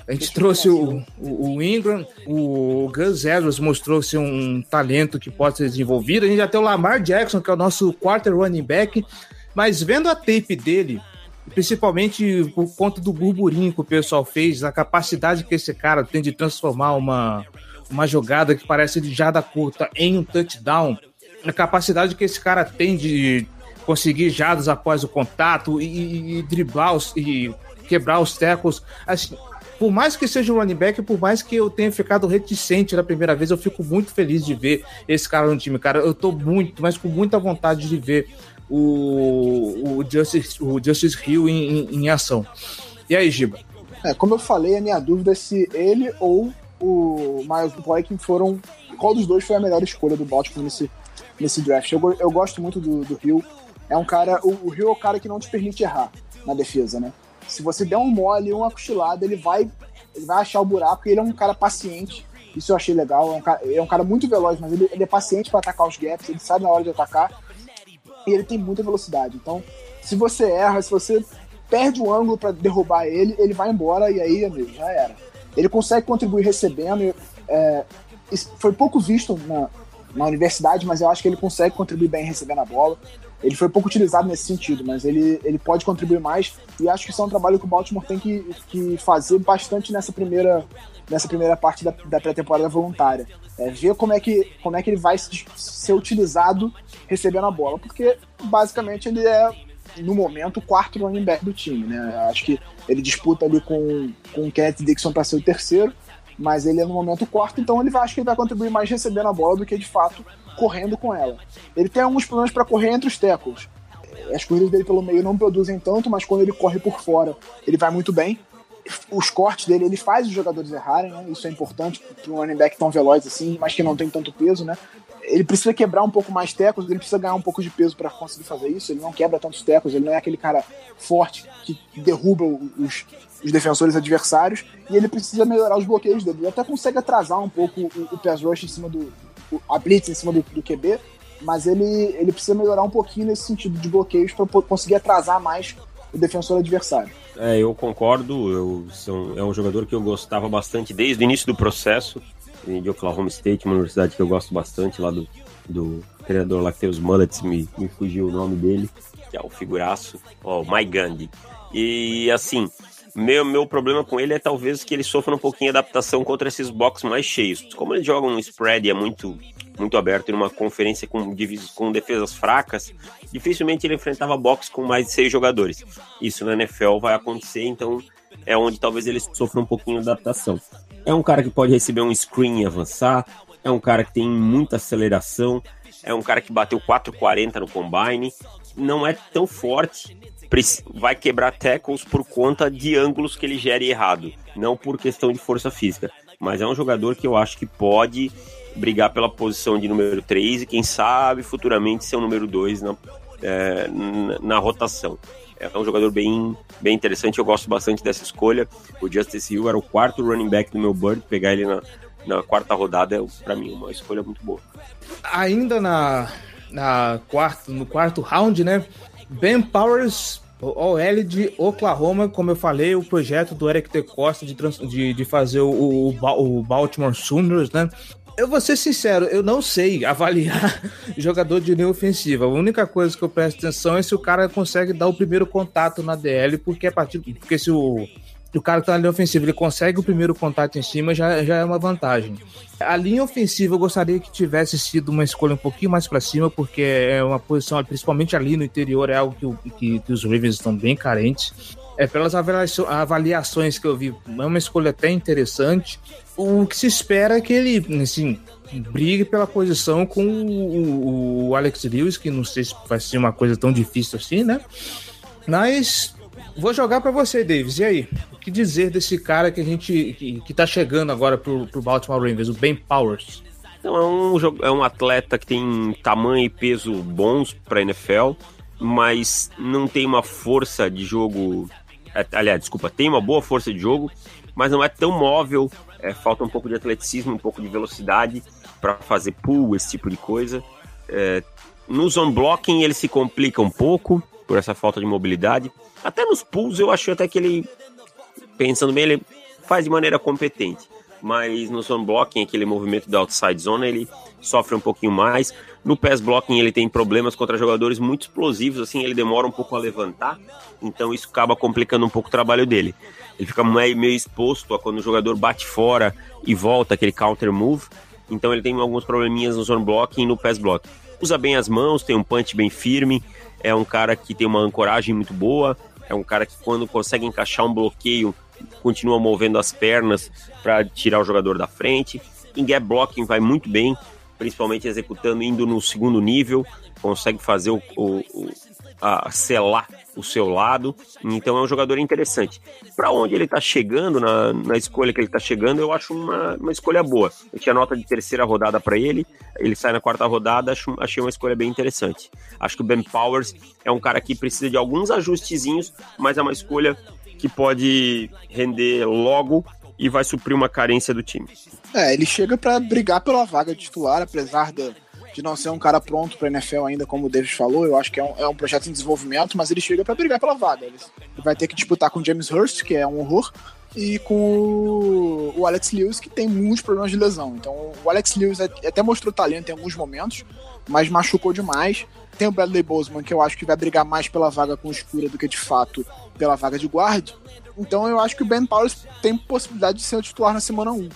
A gente trouxe o, o, o, Ingram, o Gus Edwards mostrou ser um talento que pode ser desenvolvido. A gente já tem o Lamar Jackson, que é o nosso quarter running back. Mas vendo a tape dele, principalmente por conta do burburinho que o pessoal fez, a capacidade que esse cara tem de transformar uma, uma jogada que parece de jada curta em um touchdown, a capacidade que esse cara tem de conseguir jadas após o contato e, e driblar os, e quebrar os tackles. Assim, por mais que seja um running back, por mais que eu tenha ficado reticente na primeira vez, eu fico muito feliz de ver esse cara no time, cara. Eu tô muito, mas com muita vontade de ver o, o, Justice, o Justice Hill em, em, em ação. E aí, Giba? É, como eu falei, a minha dúvida é se ele ou o Miles Boykin foram. Qual dos dois foi a melhor escolha do Baltimore nesse, nesse draft? Eu, eu gosto muito do, do Hill. É um cara. O, o Hill é o cara que não te permite errar na defesa, né? Se você der um mole, uma cochilada, ele vai, ele vai achar o buraco e ele é um cara paciente. Isso eu achei legal. É um cara, é um cara muito veloz, mas ele, ele é paciente para atacar os gaps, ele sabe na hora de atacar e ele tem muita velocidade. Então, se você erra, se você perde o ângulo para derrubar ele, ele vai embora e aí, amigo, já era. Ele consegue contribuir recebendo. É, foi pouco visto na, na universidade, mas eu acho que ele consegue contribuir bem recebendo a bola. Ele foi pouco utilizado nesse sentido, mas ele, ele pode contribuir mais e acho que isso é um trabalho que o Baltimore tem que, que fazer bastante nessa primeira, nessa primeira parte da, da pré-temporada voluntária. É, ver como é, que, como é que ele vai ser utilizado recebendo a bola, porque basicamente ele é, no momento, o quarto running back do time. Né? Acho que ele disputa ali com, com o Kenneth Dixon para ser o terceiro, mas ele é no momento quarto, então ele vai, acho que ele vai contribuir mais recebendo a bola do que de fato correndo com ela. Ele tem alguns problemas para correr entre os tackles. As corridas dele pelo meio não produzem tanto, mas quando ele corre por fora, ele vai muito bem. Os cortes dele, ele faz os jogadores errarem, né? Isso é importante para um running back tão veloz assim, mas que não tem tanto peso, né? Ele precisa quebrar um pouco mais tecos, ele precisa ganhar um pouco de peso para conseguir fazer isso. Ele não quebra tantos tecos, ele não é aquele cara forte que derruba os, os defensores adversários e ele precisa melhorar os bloqueios dele. Ele até consegue atrasar um pouco o, o pass rush em cima do. A blitz em cima do, do QB, mas ele, ele precisa melhorar um pouquinho nesse sentido de bloqueios para conseguir atrasar mais o defensor adversário. É, eu concordo. Eu, são, é um jogador que eu gostava bastante desde o início do processo de Oklahoma State, uma universidade que eu gosto bastante lá do, do treinador lá que os mullets, me, me fugiu o nome dele, que é o figuraço, oh, Mike Gandhi. E assim, meu, meu problema com ele é talvez que ele sofra um pouquinho de adaptação contra esses boxes mais cheios. Como ele joga um spread é muito muito aberto em uma conferência com, com defesas fracas, dificilmente ele enfrentava box com mais de seis jogadores. Isso na NFL vai acontecer, então é onde talvez ele sofra um pouquinho de adaptação. É um cara que pode receber um screen e avançar, é um cara que tem muita aceleração, é um cara que bateu 4,40 no combine, não é tão forte, vai quebrar tackles por conta de ângulos que ele gere errado, não por questão de força física. Mas é um jogador que eu acho que pode brigar pela posição de número 3 e quem sabe futuramente ser o número 2 na, é, na, rotação. É um jogador bem, bem interessante, eu gosto bastante dessa escolha. O Justice Hill era o quarto running back do meu Bird, pegar ele na, na quarta rodada é, para mim, uma escolha muito boa. Ainda na, na quarto, no quarto round, né? Ben Powers OL de Oklahoma, como eu falei, o projeto do Eric De Costa de, de, de fazer o, o, o Baltimore Sooners, né? Eu vou ser sincero, eu não sei avaliar jogador de linha ofensiva. A única coisa que eu presto atenção é se o cara consegue dar o primeiro contato na DL, porque a partir porque se o, o cara que tá na linha ofensiva ele consegue o primeiro contato em cima, já, já é uma vantagem. A linha ofensiva eu gostaria que tivesse sido uma escolha um pouquinho mais para cima, porque é uma posição, principalmente ali no interior, é algo que, que, que os Ravens estão bem carentes. É, pelas avaliações que eu vi, é uma escolha até interessante o que se espera é que ele, assim, brigue pela posição com o, o, Alex Lewis, que não sei se vai ser uma coisa tão difícil assim, né? Mas vou jogar para você, Davis. E aí? Que dizer desse cara que a gente que, que tá chegando agora pro, pro Baltimore Ravens, o Ben Powers? Então, é um, é um atleta que tem tamanho e peso bons para NFL, mas não tem uma força de jogo. É, aliás, desculpa, tem uma boa força de jogo, mas não é tão móvel é, falta um pouco de atleticismo, um pouco de velocidade para fazer pull, esse tipo de coisa. É, no zone blocking ele se complica um pouco por essa falta de mobilidade. Até nos pulls eu acho até que ele, pensando bem, ele faz de maneira competente. Mas no zone blocking, aquele movimento da outside zone, ele sofre um pouquinho mais. No pass blocking ele tem problemas contra jogadores muito explosivos, assim, ele demora um pouco a levantar, então isso acaba complicando um pouco o trabalho dele ele fica meio, exposto a quando o jogador bate fora e volta, aquele counter move. Então ele tem alguns probleminhas no zone blocking e no pass block. Usa bem as mãos, tem um punch bem firme, é um cara que tem uma ancoragem muito boa, é um cara que quando consegue encaixar um bloqueio, continua movendo as pernas para tirar o jogador da frente. Em gap blocking vai muito bem, principalmente executando indo no segundo nível, consegue fazer o, o, o a selar o seu lado. Então é um jogador interessante. Para onde ele está chegando, na, na escolha que ele está chegando, eu acho uma, uma escolha boa. Eu tinha nota de terceira rodada para ele, ele sai na quarta rodada, acho, achei uma escolha bem interessante. Acho que o Ben Powers é um cara que precisa de alguns ajustezinhos, mas é uma escolha que pode render logo e vai suprir uma carência do time. É, ele chega para brigar pela vaga de titular, apesar da de não ser um cara pronto para NFL ainda, como o Davis falou. Eu acho que é um, é um projeto em desenvolvimento, mas ele chega para brigar pela vaga. Ele vai ter que disputar com o James Hurst, que é um horror, e com o Alex Lewis, que tem muitos problemas de lesão. Então, o Alex Lewis até mostrou talento em alguns momentos, mas machucou demais. Tem o Bradley Bozeman, que eu acho que vai brigar mais pela vaga com escura do que de fato pela vaga de guarda. Então, eu acho que o Ben Powers tem possibilidade de ser o titular na semana 1.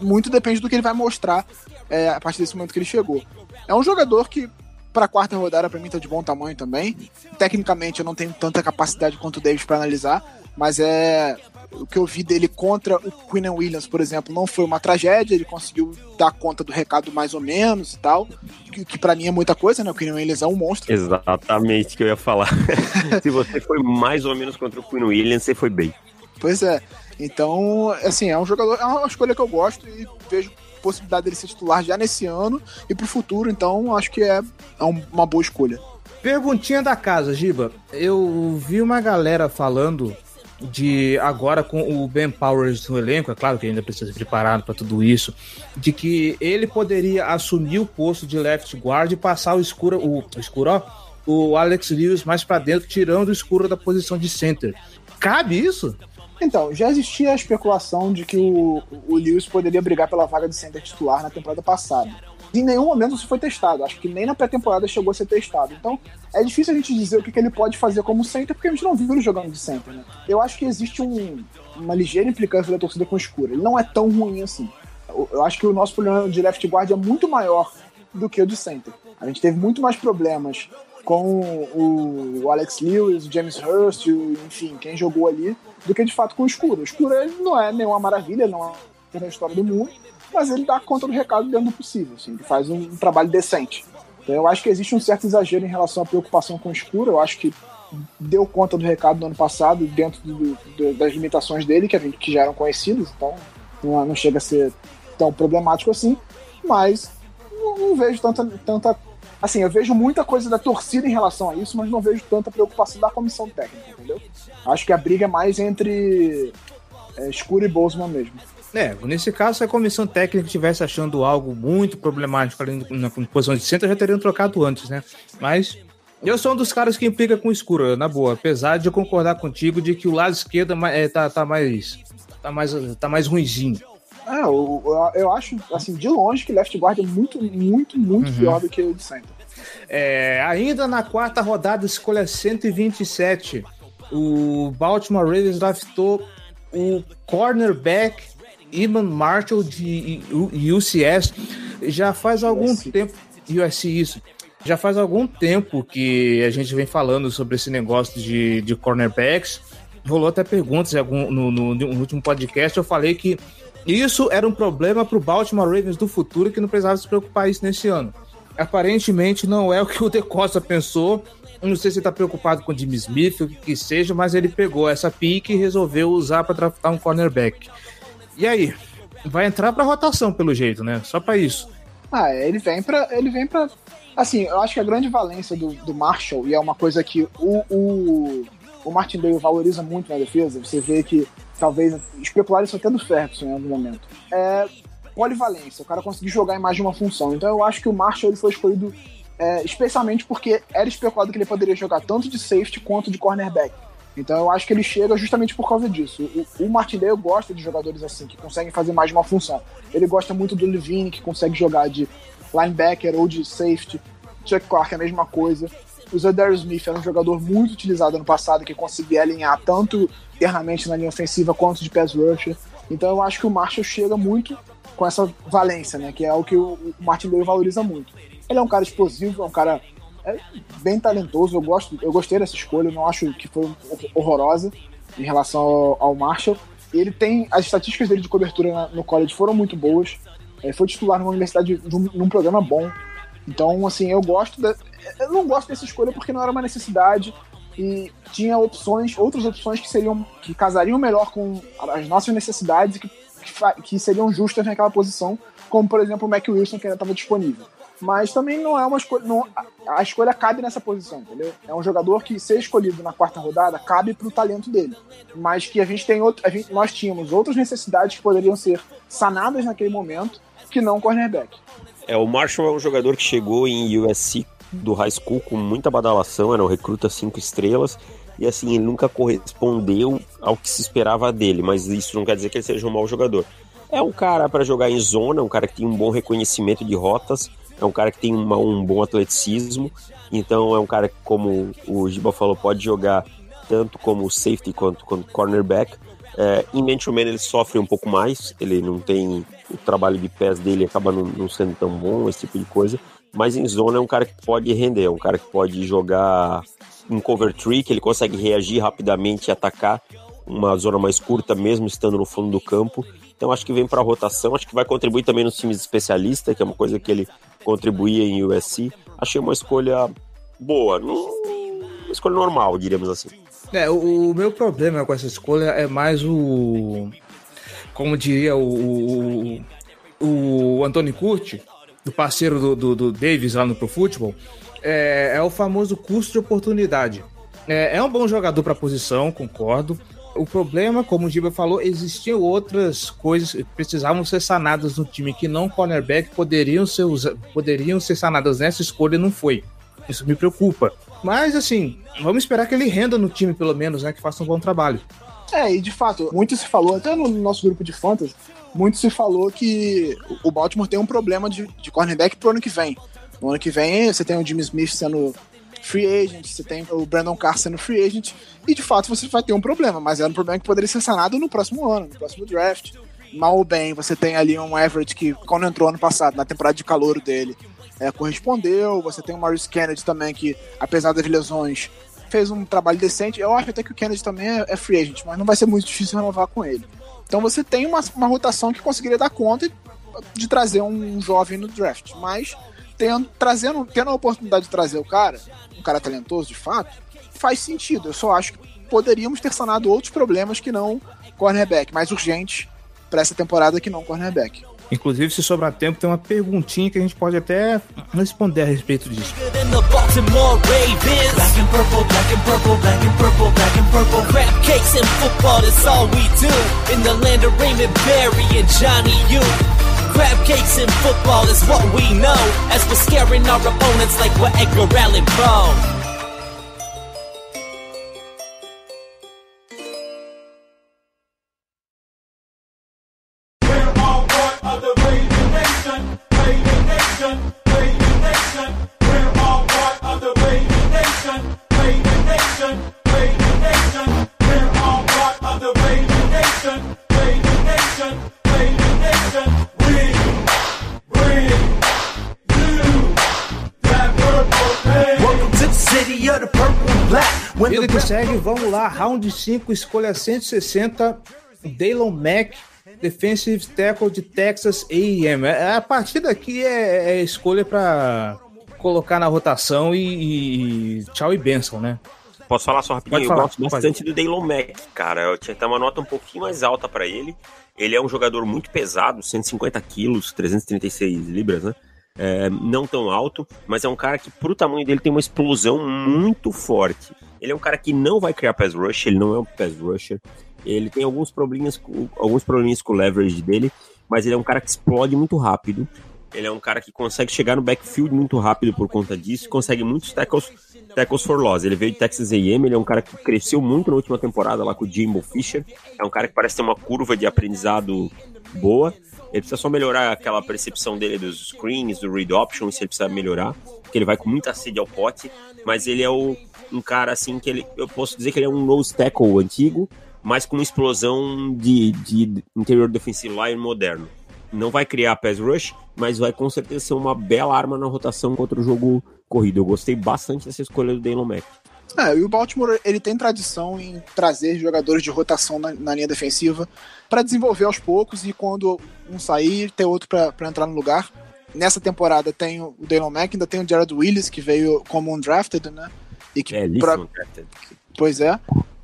Muito depende do que ele vai mostrar é, a partir desse momento que ele chegou. É um jogador que, para a quarta rodada, para mim, tá de bom tamanho também. Tecnicamente, eu não tenho tanta capacidade quanto o Davis para analisar, mas é. O que eu vi dele contra o Quinn Williams, por exemplo, não foi uma tragédia, ele conseguiu dar conta do recado mais ou menos e tal, que, que para mim é muita coisa, né? O Quinn Williams é um monstro. Exatamente o que eu ia falar. Se você foi mais ou menos contra o Quinn Williams, você foi bem. Pois é. Então, assim, é um jogador, é uma escolha que eu gosto e vejo possibilidade dele ser titular já nesse ano e pro futuro, então acho que é, é uma boa escolha. Perguntinha da casa, Giba. Eu vi uma galera falando de agora com o Ben Powers no elenco, é claro que ainda precisa ser preparado para tudo isso, de que ele poderia assumir o posto de left guard e passar o escuro, o, o escuro, ó, o Alex Lewis mais para dentro, tirando o escuro da posição de center. Cabe isso? Então, já existia a especulação de que o, o Lewis poderia brigar pela vaga de center titular na temporada passada. Em nenhum momento isso foi testado. Acho que nem na pré-temporada chegou a ser testado. Então, é difícil a gente dizer o que, que ele pode fazer como center, porque a gente não viu ele jogando de center, né? Eu acho que existe um, uma ligeira implicância da torcida com o escuro. Ele não é tão ruim assim. Eu, eu acho que o nosso problema de left guard é muito maior do que o de center. A gente teve muito mais problemas com o Alex Lewis, o James Hurst, enfim, quem jogou ali, do que de fato com o Escuro. O Escuro não é nenhuma maravilha, não é a história do mundo, mas ele dá conta do recado dentro do possível, assim, ele faz um, um, trabalho decente. Então eu acho que existe um certo exagero em relação à preocupação com o Escuro, eu acho que deu conta do recado no ano passado, dentro do, do, das limitações dele, que, que já eram conhecidas, então não, não chega a ser tão problemático assim, mas não, não vejo tanta, tanta assim, eu vejo muita coisa da torcida em relação a isso, mas não vejo tanta preocupação da comissão técnica, entendeu? Acho que a briga é mais entre é, Escuro e Boltzmann mesmo. É, nesse caso, se a comissão técnica estivesse achando algo muito problemático ali na posição de centro, já teriam trocado antes, né? Mas eu sou um dos caras que implica com o escuro, na boa. Apesar de eu concordar contigo de que o lado esquerdo é, tá, tá mais. tá mais. tá mais ruimzinho. É, eu, eu, acho, assim, de longe que left guard é muito, muito, muito uhum. pior do que o de center. É, ainda na quarta rodada, escolha 127, o Baltimore Ravens draftou o cornerback Iman Marshall de UCS. Já faz algum USC. tempo. USC, isso. Já faz algum tempo que a gente vem falando sobre esse negócio de, de cornerbacks. Rolou até perguntas algum, no, no, no último podcast. Eu falei que isso era um problema para o Baltimore Ravens do futuro que não precisava se preocupar isso nesse ano. Aparentemente não é o que o De Costa pensou. Não sei se ele tá preocupado com o Jimmy Smith, o que, que seja, mas ele pegou essa pique e resolveu usar para draftar um cornerback. E aí? Vai entrar para rotação pelo jeito, né? Só para isso. Ah, ele vem para ele vem para assim, eu acho que a grande valência do, do Marshall e é uma coisa que o, o, o Martindale valoriza muito na defesa. Você vê que talvez especular isso até do Ferguson em algum momento. É polivalência, o cara conseguir jogar em mais de uma função. Então eu acho que o Marshall ele foi escolhido é, especialmente porque era especulado que ele poderia jogar tanto de safety quanto de cornerback. Então eu acho que ele chega justamente por causa disso. O, o Martindale gosta de jogadores assim, que conseguem fazer mais de uma função. Ele gosta muito do Levine, que consegue jogar de linebacker ou de safety. Chuck Clark é a mesma coisa. O Zadarius Smith era um jogador muito utilizado no passado, que conseguia alinhar tanto internamente na linha ofensiva quanto de pass rusher. Então eu acho que o Marshall chega muito com essa valência, né? Que é o que o, Martindale valoriza muito. Ele é um cara explosivo, é um cara é, bem talentoso. Eu gosto, eu gostei dessa escolha. Não acho que foi horrorosa em relação ao, ao Marshall. Ele tem as estatísticas dele de cobertura na, no college foram muito boas. Ele foi titular numa universidade num, num programa bom. Então, assim, eu gosto da, eu não gosto dessa escolha porque não era uma necessidade e tinha opções, outras opções que seriam que casariam melhor com as nossas necessidades e que que, que seriam justas naquela posição, como por exemplo o Mac Wilson, que ainda estava disponível. Mas também não é uma escolha. A escolha cabe nessa posição, entendeu? É um jogador que, ser escolhido na quarta rodada, cabe para o talento dele. Mas que a gente tem outro, a gente, nós tínhamos outras necessidades que poderiam ser sanadas naquele momento, que não cornerback. É, o Marshall é um jogador que chegou em USC do high school com muita badalação, era o recruta cinco estrelas e assim, ele nunca correspondeu ao que se esperava dele, mas isso não quer dizer que ele seja um mau jogador. É um cara para jogar em zona, um cara que tem um bom reconhecimento de rotas, é um cara que tem uma, um bom atleticismo, então é um cara que, como o Giba falou, pode jogar tanto como safety quanto como cornerback. É, em man ele sofre um pouco mais, ele não tem o trabalho de pés dele acaba não, não sendo tão bom, esse tipo de coisa. Mas em zona é um cara que pode render, é um cara que pode jogar em cover tree, que ele consegue reagir rapidamente e atacar uma zona mais curta, mesmo estando no fundo do campo. Então acho que vem para rotação, acho que vai contribuir também nos times especialistas, que é uma coisa que ele contribuía em USC. Achei uma escolha boa, uma escolha normal, diríamos assim. É, o, meu problema com essa escolha é mais o. Como diria o, o, o Antônio Curti, do parceiro do, do, do, Davis lá no Pro Football, é, é o famoso custo de oportunidade. É, é um bom jogador para a posição, concordo. O problema, como o Giba falou, existiam outras coisas que precisavam ser sanadas no time que não cornerback poderiam ser, poderiam ser sanadas nessa escolha e não foi. Isso me preocupa. Mas assim, vamos esperar que ele renda no time, pelo menos, né? Que faça um bom trabalho. É, e de fato, muito se falou, até no nosso grupo de fantasy, muito se falou que o Baltimore tem um problema de, de cornerback pro ano que vem. No ano que vem, você tem o Jimmy Smith sendo free agent, você tem o Brandon Carr sendo free agent, e de fato você vai ter um problema, mas é um problema que poderia ser sanado no próximo ano, no próximo draft. Mal ou bem, você tem ali um Everett que, quando entrou ano passado, na temporada de calor dele, é, correspondeu. Você tem o Maurice Kennedy também, que, apesar das lesões, fez um trabalho decente. Eu acho até que o Kennedy também é, é free agent, mas não vai ser muito difícil renovar com ele. Então você tem uma, uma rotação que conseguiria dar conta de trazer um jovem no draft. Mas tendo, trazendo, tendo a oportunidade de trazer o cara, um cara talentoso de fato, faz sentido. Eu só acho que poderíamos ter sanado outros problemas que não cornerback, mais urgentes para essa temporada que não cornerback. Inclusive, se sobrar tempo, tem uma perguntinha que a gente pode até responder a respeito disso. Crab cakes in football is what we know As we're scaring our opponents like we're Edgar Allan Poe Vida que segue, vamos lá, round 5, escolha 160, Daylon Mack, Defensive Tackle de Texas A&M. É, a partir daqui é, é escolha para colocar na rotação e, e, tchau e benção, né? Posso falar só rapidinho? Falar, eu gosto bastante do Daylon Mack, cara. Eu tinha até uma nota um pouquinho mais alta para ele. Ele é um jogador muito pesado, 150 quilos, 336 libras, né? É, não tão alto, mas é um cara que, pro tamanho dele, tem uma explosão muito forte. Ele é um cara que não vai criar pass rush, ele não é um pass rusher. Ele tem alguns probleminhas alguns probleminhas com o leverage dele, mas ele é um cara que explode muito rápido. Ele é um cara que consegue chegar no backfield muito rápido por conta disso, consegue muitos tackles, tackles for loss. Ele veio de Texas A&M, ele é um cara que cresceu muito na última temporada lá com o Jimbo Fisher. É um cara que parece ter uma curva de aprendizado boa. Ele precisa só melhorar aquela percepção dele dos screens, do read option, se ele precisa melhorar, porque ele vai com muita sede ao pote, mas ele é o, um cara assim que ele, eu posso dizer que ele é um nose tackle antigo, mas com uma explosão de, de interior defensivo line moderno. Não vai criar pass rush, mas vai com certeza ser uma bela arma na rotação contra o jogo corrido. Eu gostei bastante dessa escolha do Daylon Mack. É, e o Baltimore ele tem tradição em trazer jogadores de rotação na, na linha defensiva para desenvolver aos poucos e quando um sair, ter outro para entrar no lugar. Nessa temporada tem o Daylon Mack, ainda tem o Jared Willis, que veio como um drafted, né? E que é, pra... drafted. Pois é,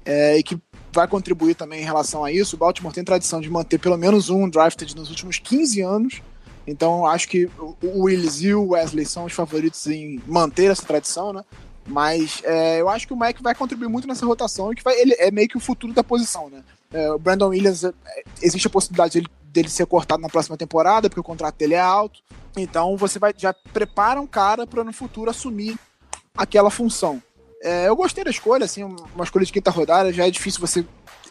é. E que vai contribuir também em relação a isso. O Baltimore tem tradição de manter pelo menos um drafted nos últimos 15 anos. Então acho que o Willis e o Wesley são os favoritos em manter essa tradição, né? Mas é, eu acho que o Mike vai contribuir muito nessa rotação e que vai, ele é meio que o futuro da posição, né? É, o Brandon Williams, é, existe a possibilidade dele, dele ser cortado na próxima temporada, porque o contrato dele é alto. Então você vai já prepara um cara para no futuro assumir aquela função. É, eu gostei da escolha, assim, uma escolha de quinta rodada. Já é difícil você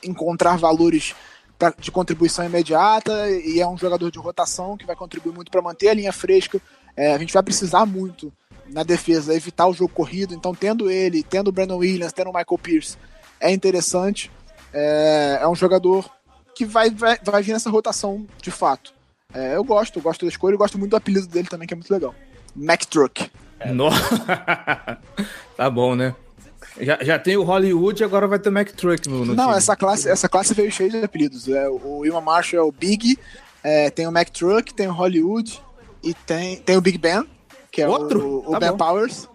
encontrar valores pra, de contribuição imediata e é um jogador de rotação que vai contribuir muito para manter a linha fresca. É, a gente vai precisar muito na defesa, evitar o jogo corrido. Então, tendo ele, tendo o Brandon Williams, tendo o Michael Pierce, é interessante. É, é um jogador que vai, vai, vai vir nessa rotação de fato. É, eu gosto, eu gosto da escolha e gosto muito do apelido dele também, que é muito legal. Mac Truck. É. No... tá bom, né? Já, já tem o Hollywood, agora vai ter o Mac Truck no, no Não, time. essa classe, essa classe veio cheia de apelidos. É, o Wilma Marshall é o Big, é, tem o Mac Truck, tem o Hollywood e tem, tem o Big Ben, que é Outro? o, o Tá Ben bom. Powers.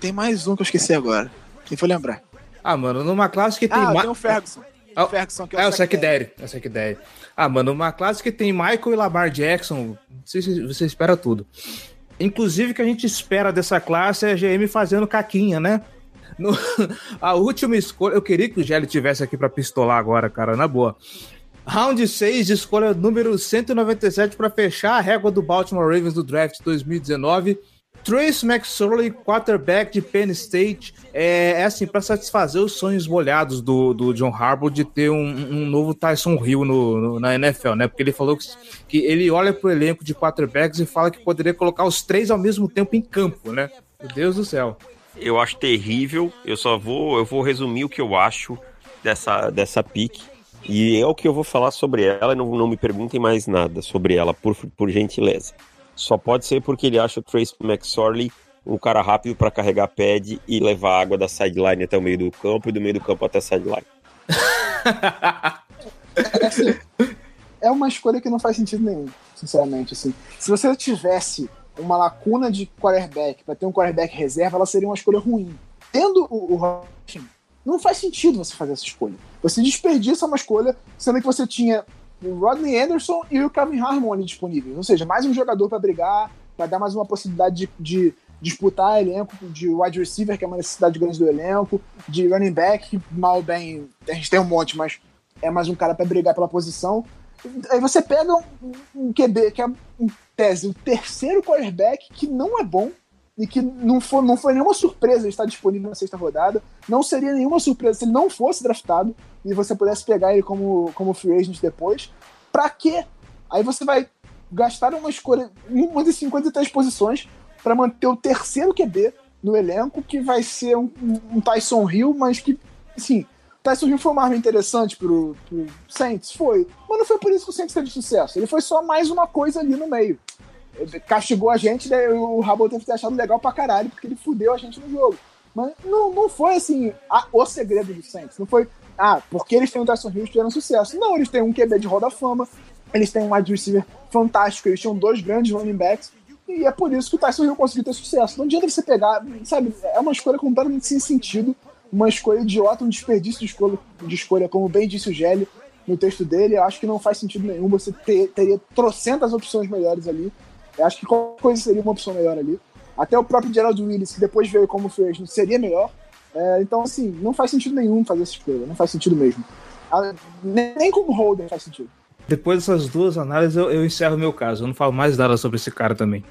Tem mais um que eu esqueci agora. Quem foi lembrar? Ah, mano, numa classe que tem... ah, ma- tem o Ferguson. Ah, o Ferguson, que é É, o Sack Daddy. É o Secondary. Ah, mano, uma classe que tem Michael e Lamar Jackson, você, você espera tudo. Inclusive, o que a gente espera dessa classe é a GM fazendo caquinha, né? No- a última escolha. Eu queria que o Gelli tivesse aqui pra pistolar agora, cara, na boa. Round 6, escolha número 197 para fechar a régua do Baltimore Ravens do draft 2019. Trace McSorley, quarterback de Penn State, é, é assim, para satisfazer os sonhos molhados do, do John Harbaugh de ter um, um novo Tyson Hill no, no- na NFL, né? Porque ele falou que, que ele olha pro elenco de quarterbacks e fala que poderia colocar os três ao mesmo tempo em campo, né? Meu Deus do céu. Eu acho terrível. Eu só vou, eu vou resumir o que eu acho dessa, dessa pique. E é o que eu vou falar sobre ela. Não, não me perguntem mais nada sobre ela, por, por gentileza. Só pode ser porque ele acha o Trace McSorley um cara rápido para carregar pad e levar água da sideline até o meio do campo e do meio do campo até a sideline. é uma escolha que não faz sentido nenhum, sinceramente. Assim. Se você tivesse uma lacuna de quarterback para ter um quarterback reserva, ela seria uma escolha ruim. Tendo o, o não faz sentido você fazer essa escolha. Você desperdiça uma escolha, sendo que você tinha o Rodney Anderson e o Kevin Harmon ali disponíveis. Ou seja, mais um jogador para brigar, para dar mais uma possibilidade de, de disputar elenco de wide receiver, que é uma necessidade grande do elenco, de running back, que mal bem, a gente tem um monte, mas é mais um cara para brigar pela posição. Aí você pega um, um QB que é, em tese, o terceiro quarterback que não é bom e que não foi, não foi nenhuma surpresa ele estar disponível na sexta rodada. Não seria nenhuma surpresa se ele não fosse draftado e você pudesse pegar ele como, como free agent depois. Pra quê? Aí você vai gastar uma escolha em uma das 53 posições para manter o terceiro QB no elenco, que vai ser um, um Tyson Hill, mas que, assim, Tyson Hill foi uma arma interessante pro, pro Saints? Foi. Mas não foi por isso que o Saints teve sucesso. Ele foi só mais uma coisa ali no meio. Ele castigou a gente, daí o Rabo deve ter achado legal pra caralho, porque ele fudeu a gente no jogo. Mas não, não foi assim a- o segredo do Saints. Não foi, ah, porque eles têm o Tyson Hill tiveram sucesso. Não, eles têm um QB de roda fama, eles têm um wide receiver fantástico, eles tinham dois grandes running backs. E é por isso que o Tyson Hill conseguiu ter sucesso. Não adianta você pegar, sabe, é uma escolha completamente sem sentido, uma escolha idiota, um desperdício de escolha, de escolha como bem disse o Gelli no texto dele. Eu acho que não faz sentido nenhum. Você ter, teria trocentas opções melhores ali. Eu acho que qualquer coisa seria uma opção melhor ali. Até o próprio Gerald Willis, que depois veio como agent, seria melhor. É, então, assim, não faz sentido nenhum fazer essa escolha. Não faz sentido mesmo. Ah, nem, nem como Holden faz sentido. Depois dessas duas análises, eu, eu encerro meu caso. Eu não falo mais nada sobre esse cara também.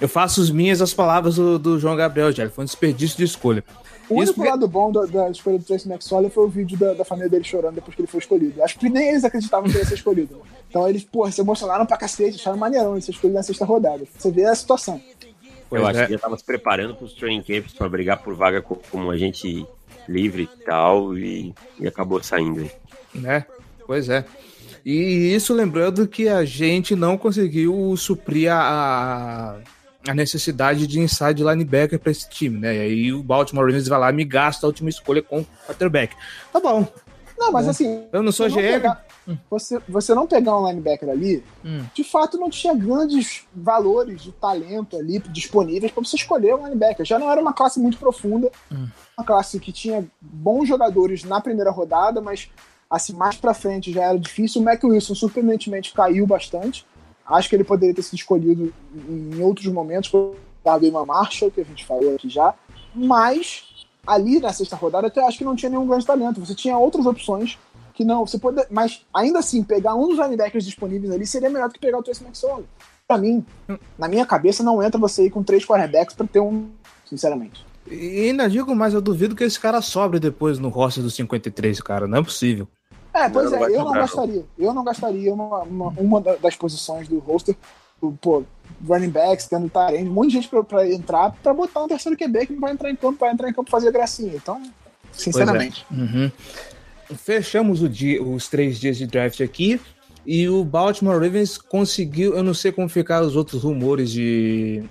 Eu faço as minhas as palavras do, do João Gabriel, já. Foi um desperdício de escolha. O Isso único porque- lado bom da, da escolha do Tracy McSorley foi o vídeo da, da família dele chorando depois que ele foi escolhido. Acho que nem eles acreditavam que ele ia ser escolhido. Então eles, porra, se emocionaram pra cacete, acharam maneirão ele ser escolhido na sexta rodada. Você vê a situação. Pois eu acho é. que já tava se preparando para os training camps para brigar por vaga co- como agente livre e tal, e, e acabou saindo. aí. né? Pois é. E isso lembrando que a gente não conseguiu suprir a, a necessidade de inside linebacker para esse time, né? E aí o Baltimore Ravens vai lá e me gasta a última escolha com o quarterback. Tá bom. Não, mas assim. Eu não sou GM. pegar- você, você não pegar um linebacker ali, Hum. de fato não tinha grandes valores de talento ali disponíveis para você escolher um linebacker. Já não era uma classe muito profunda, Hum. uma classe que tinha bons jogadores na primeira rodada, mas assim, mais pra frente já era difícil. O Mac Wilson surpreendentemente caiu bastante. Acho que ele poderia ter sido escolhido em outros momentos, por causa do Iman Marshall, que a gente falou aqui já. Mas ali na sexta rodada, até acho que não tinha nenhum grande talento. Você tinha outras opções que não. Você pode, mas ainda assim, pegar um dos linebackers disponíveis ali seria melhor do que pegar o Trace McSorley. Pra mim, na minha cabeça, não entra você ir com três quarterbacks pra ter um, sinceramente. E ainda digo mais, eu duvido que esse cara sobre depois no roster dos 53, cara. Não é possível. É, pois é, eu não gastaria. Eu não gastaria uma, uma, uma da- das posições do roster, pô, running backs, tendo Tyrande, um monte de gente pra, pra entrar, pra botar um terceiro QB que não vai entrar em campo, vai entrar em campo fazer gracinha. Então, sinceramente. Uhum. Fechamos o dia, os três dias de draft aqui. E o Baltimore Ravens conseguiu. Eu não sei como ficaram os outros rumores de,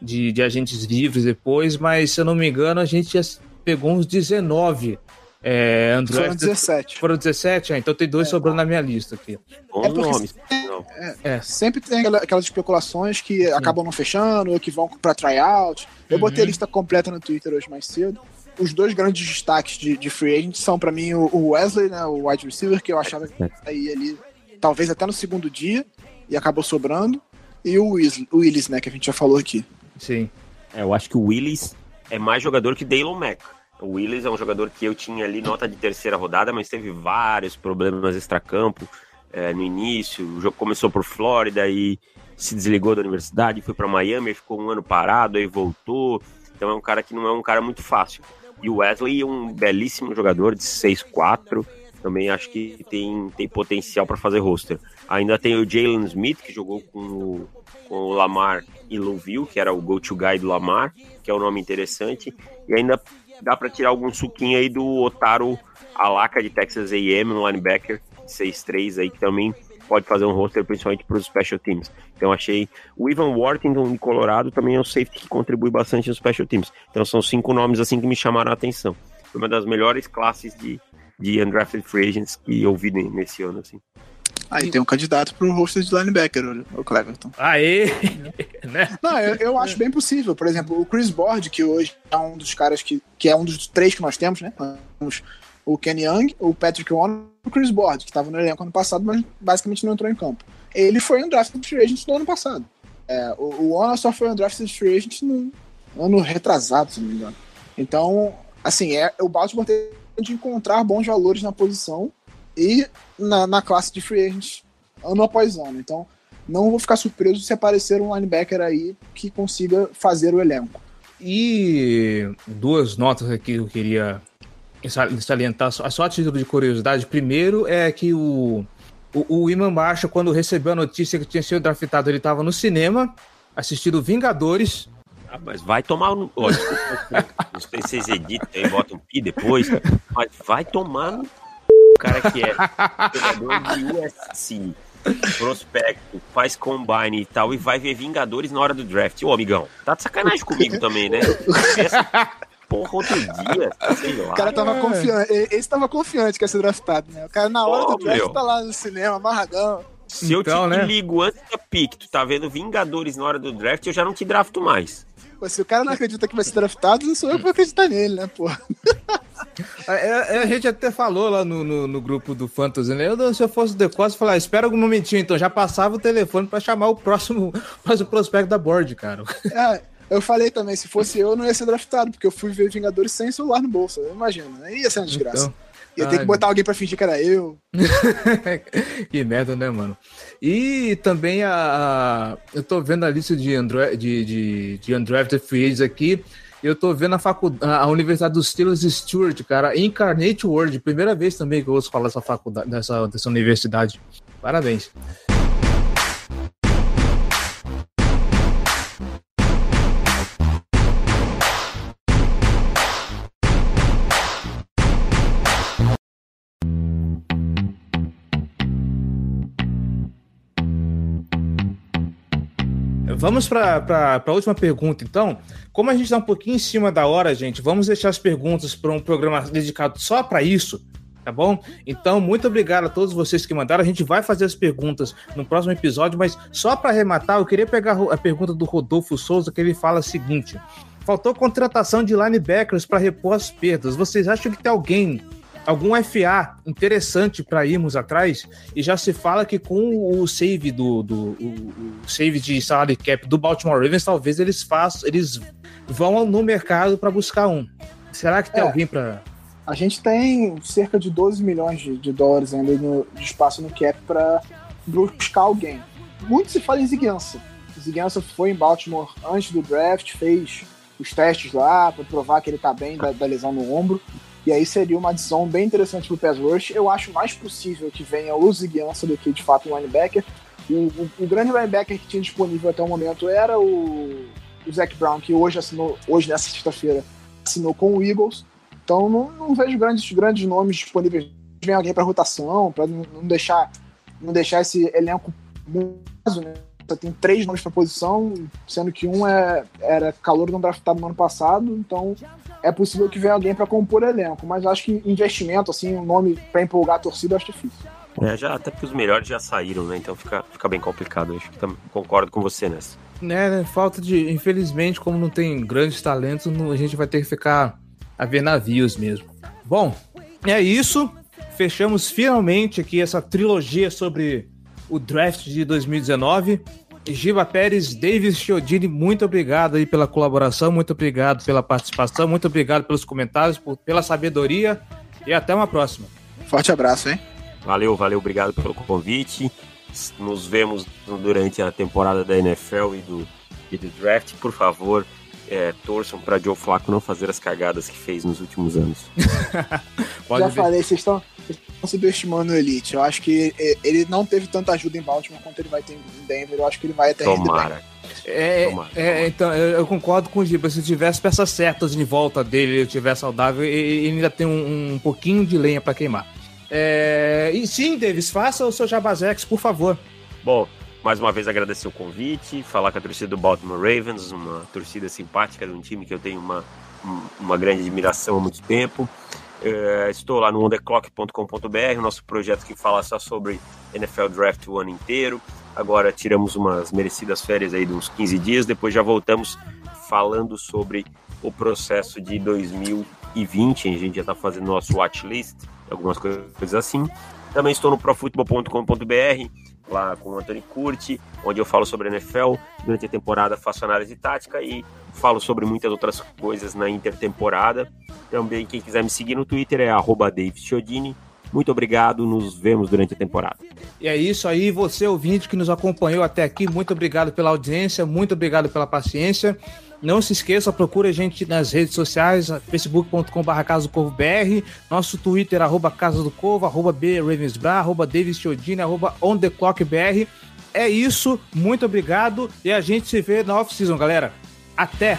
de, de agentes livres depois, mas se eu não me engano, a gente já pegou uns 19 é, Android. Foram 17. Foram 17? Ah, então tem dois sobrando na minha lista aqui. Bom É porque nome. sempre- Não. É, sempre tem aquela- aquelas especulações que acabam não fechando ou que vão pra tryout. Eu botei a lista completa no Twitter hoje mais cedo. Os dois grandes destaques de, de free agent são pra mim o Wesley, né, o wide receiver, que eu achava que ia ali talvez até no segundo dia e acabou sobrando. E o Willis, o Willis né, que a gente já falou aqui. Sim. É, eu acho que o Willis é mais jogador que Daylon Mack. O Willis é um jogador que eu tinha ali nota de terceira rodada, mas teve vários problemas extracampo é, no início. O jogo começou por Flórida e se desligou da universidade, foi para Miami, ficou um ano parado, aí voltou. Então é um cara que não é um cara muito fácil. E o Wesley é um belíssimo jogador de 6'4". Também acho que tem, tem potencial para fazer roster. Ainda tem o Jalen Smith, que jogou com o, com o Lamar e que era o go-to guy do Lamar, que é um nome interessante. E ainda dá para tirar algum suquinho aí do Otaro Alaka de Texas A&M, um linebacker 6'3 aí, que também pode fazer um roster, principalmente para os special teams. Então achei o Ivan Worthington de Colorado também é um safety que contribui bastante nos special teams. Então são cinco nomes assim que me chamaram a atenção. Foi uma das melhores classes de, de undrafted free agents que eu vi ne- nesse ano, assim. Aí tem um candidato pro roster de linebacker, o- Cleverton. Aê! né? Não, eu, eu acho bem possível. Por exemplo, o Chris Board, que hoje é um dos caras que, que é um dos três que nós temos, né? Temos o Ken Young, o Patrick Warren e o Chris Board, que estava no elenco ano passado, mas basicamente não entrou em campo. Ele foi um draft free agent no ano passado. É, o, o Warren só foi um draft free agent no ano retrasado, se não me engano. Então, assim, é, o Baltimore tem de encontrar bons valores na posição e na, na classe de free agents ano após ano. Então, não vou ficar surpreso se aparecer um linebacker aí que consiga fazer o elenco. E duas notas aqui que eu queria sal- salientar, só só a título de curiosidade. Primeiro é que o, o, o Iman Baixa, quando recebeu a notícia que tinha sido draftado, ele estava no cinema assistindo Vingadores. Ah, mas vai tomar no. Ó, desculpa, não sei se vocês editam e botam um pi depois, mas vai tomar cara que é jogador de USC, prospecto, faz combine e tal, e vai ver Vingadores na hora do draft. Ô, amigão, tá de sacanagem comigo também, né? Essa porra outro dia, sei lá. O cara tava confiante, e- esse tava confiante que ia ser draftado, né? O cara na hora Pô, do draft meu. tá lá no cinema, amarradão. Se eu Então, te né? ligo antes da pick, tu tá vendo Vingadores na hora do draft, eu já não te drafto mais. Pô, se o cara não acredita que vai ser draftado, não sou eu que vou acreditar nele, né, pô? É, é, a gente até falou lá no, no, no grupo do Fantasy, né? Eu, se eu fosse o The Costa, falar, espera algum momentinho, então já passava o telefone pra chamar o próximo, próximo prospecto da board, cara. É, eu falei também, se fosse eu, não ia ser draftado, porque eu fui ver Vingadores sem celular no bolso. Imagina, aí ia ser uma desgraça. Então, ia ter que botar alguém pra fingir que era eu. que merda, né, mano? E também a, a- eu tô vendo a lista de, Andro, de, de, de undrafted free agents aqui. Eu tô vendo a, faculdade, a Universidade dos Steelers Stewart, cara, Incarnate World. Primeira vez também que eu ouço falar dessa faculdade, dessa, dessa universidade. Parabéns. Vamos para a última pergunta, então. Como a gente está um pouquinho em cima da hora, gente, vamos deixar as perguntas para um programa dedicado só para isso, tá bom? Então, muito obrigado a todos vocês que mandaram. A gente vai fazer as perguntas no próximo episódio, mas só para arrematar, eu queria pegar a pergunta do Rodolfo Souza, que ele fala o seguinte: faltou contratação de linebackers para repor as perdas. Vocês acham que tem alguém algum FA interessante para irmos atrás e já se fala que com o save do, do o, o save de salary cap do Baltimore Ravens talvez eles façam eles vão no mercado para buscar um será que tem É. alguém para A gente tem cerca de 12 milhões de, de dólares ainda no, de espaço no cap para buscar alguém. Muito se fala em Ziguiança. Ziguiança foi em Baltimore antes do draft, fez os testes lá para provar que ele tá bem da, da lesão no ombro. E aí seria uma adição bem interessante pro pass rush. Eu acho mais possível que venha o Ziguiança do que de fato um linebacker. O, o, o grande linebacker que tinha disponível até o momento era o, o Zac Brown, que hoje assinou, hoje nessa sexta-feira, assinou com o Eagles. Então não, não vejo grandes, grandes nomes disponíveis. Vem alguém para rotação, para não deixar, não deixar esse elenco raso, né? Só tem três nomes para posição, sendo que um é, era calor não draftado no ano passado, então é possível que venha alguém para compor elenco. Mas acho que investimento, assim, um nome para empolgar a torcida, acho difícil. É, já, até porque os melhores já saíram, né? Então fica, fica bem complicado. Acho que tam, concordo com você nessa. É, né? Falta de. Infelizmente, como não tem grandes talentos, a gente vai ter que ficar a ver navios mesmo. Bom, é isso. Fechamos finalmente aqui essa trilogia sobre o draft de 2019. Giba Pérez, Davis Chiodini, muito obrigado aí pela colaboração, muito obrigado pela participação, muito obrigado pelos comentários, por, pela sabedoria e até uma próxima. Forte abraço, hein? Valeu, valeu, obrigado pelo convite. Nos vemos durante a temporada da NFL e do, e do draft. Por favor, é, torçam para Joe Flacco não fazer as cagadas que fez nos últimos anos. Já ver. falei, vocês estão subestimando o Elite. Eu acho que ele não teve tanta ajuda em Baltimore quanto ele vai ter em Denver. Eu acho que ele vai até Tomara. É, tomara, é, tomara. então, eu concordo com o Giba. Se tivesse peças certas em volta dele, ele estiver saudável, ele ainda tem um, um pouquinho de lenha para queimar. É, e sim, Davis, faça o seu Jabazex, por favor. Bom, mais uma vez agradecer o convite, falar com a torcida do Baltimore Ravens, uma torcida simpática de um time que eu tenho uma, uma grande admiração há muito tempo. Uh, estou lá no ontheclock.com.br, nosso projeto que fala só sobre NFL Draft o ano inteiro. Agora tiramos umas merecidas férias aí de uns 15 dias, depois já voltamos falando sobre o processo de 2020. A gente já está fazendo nosso watchlist, algumas coisas assim. Também estou no profutbol.com.br, lá com o Anthony Curti, onde eu falo sobre NFL. Durante a temporada faço análise tática e falo sobre muitas outras coisas na intertemporada. Também quem quiser me seguir no Twitter é @davidchiodini. Muito obrigado, nos vemos durante a temporada. E é isso aí, você ouvinte que nos acompanhou até aqui, muito obrigado pela audiência, muito obrigado pela paciência. Não se esqueça, procure a gente nas redes sociais, facebook.com.br Casa do BR, nosso Twitter, arroba Casa do Corvo, arroba B Ravensbra, arroba Davis Chiodini, arroba On The Clock BR. É isso, muito obrigado e a gente se vê na off-season, galera. Até!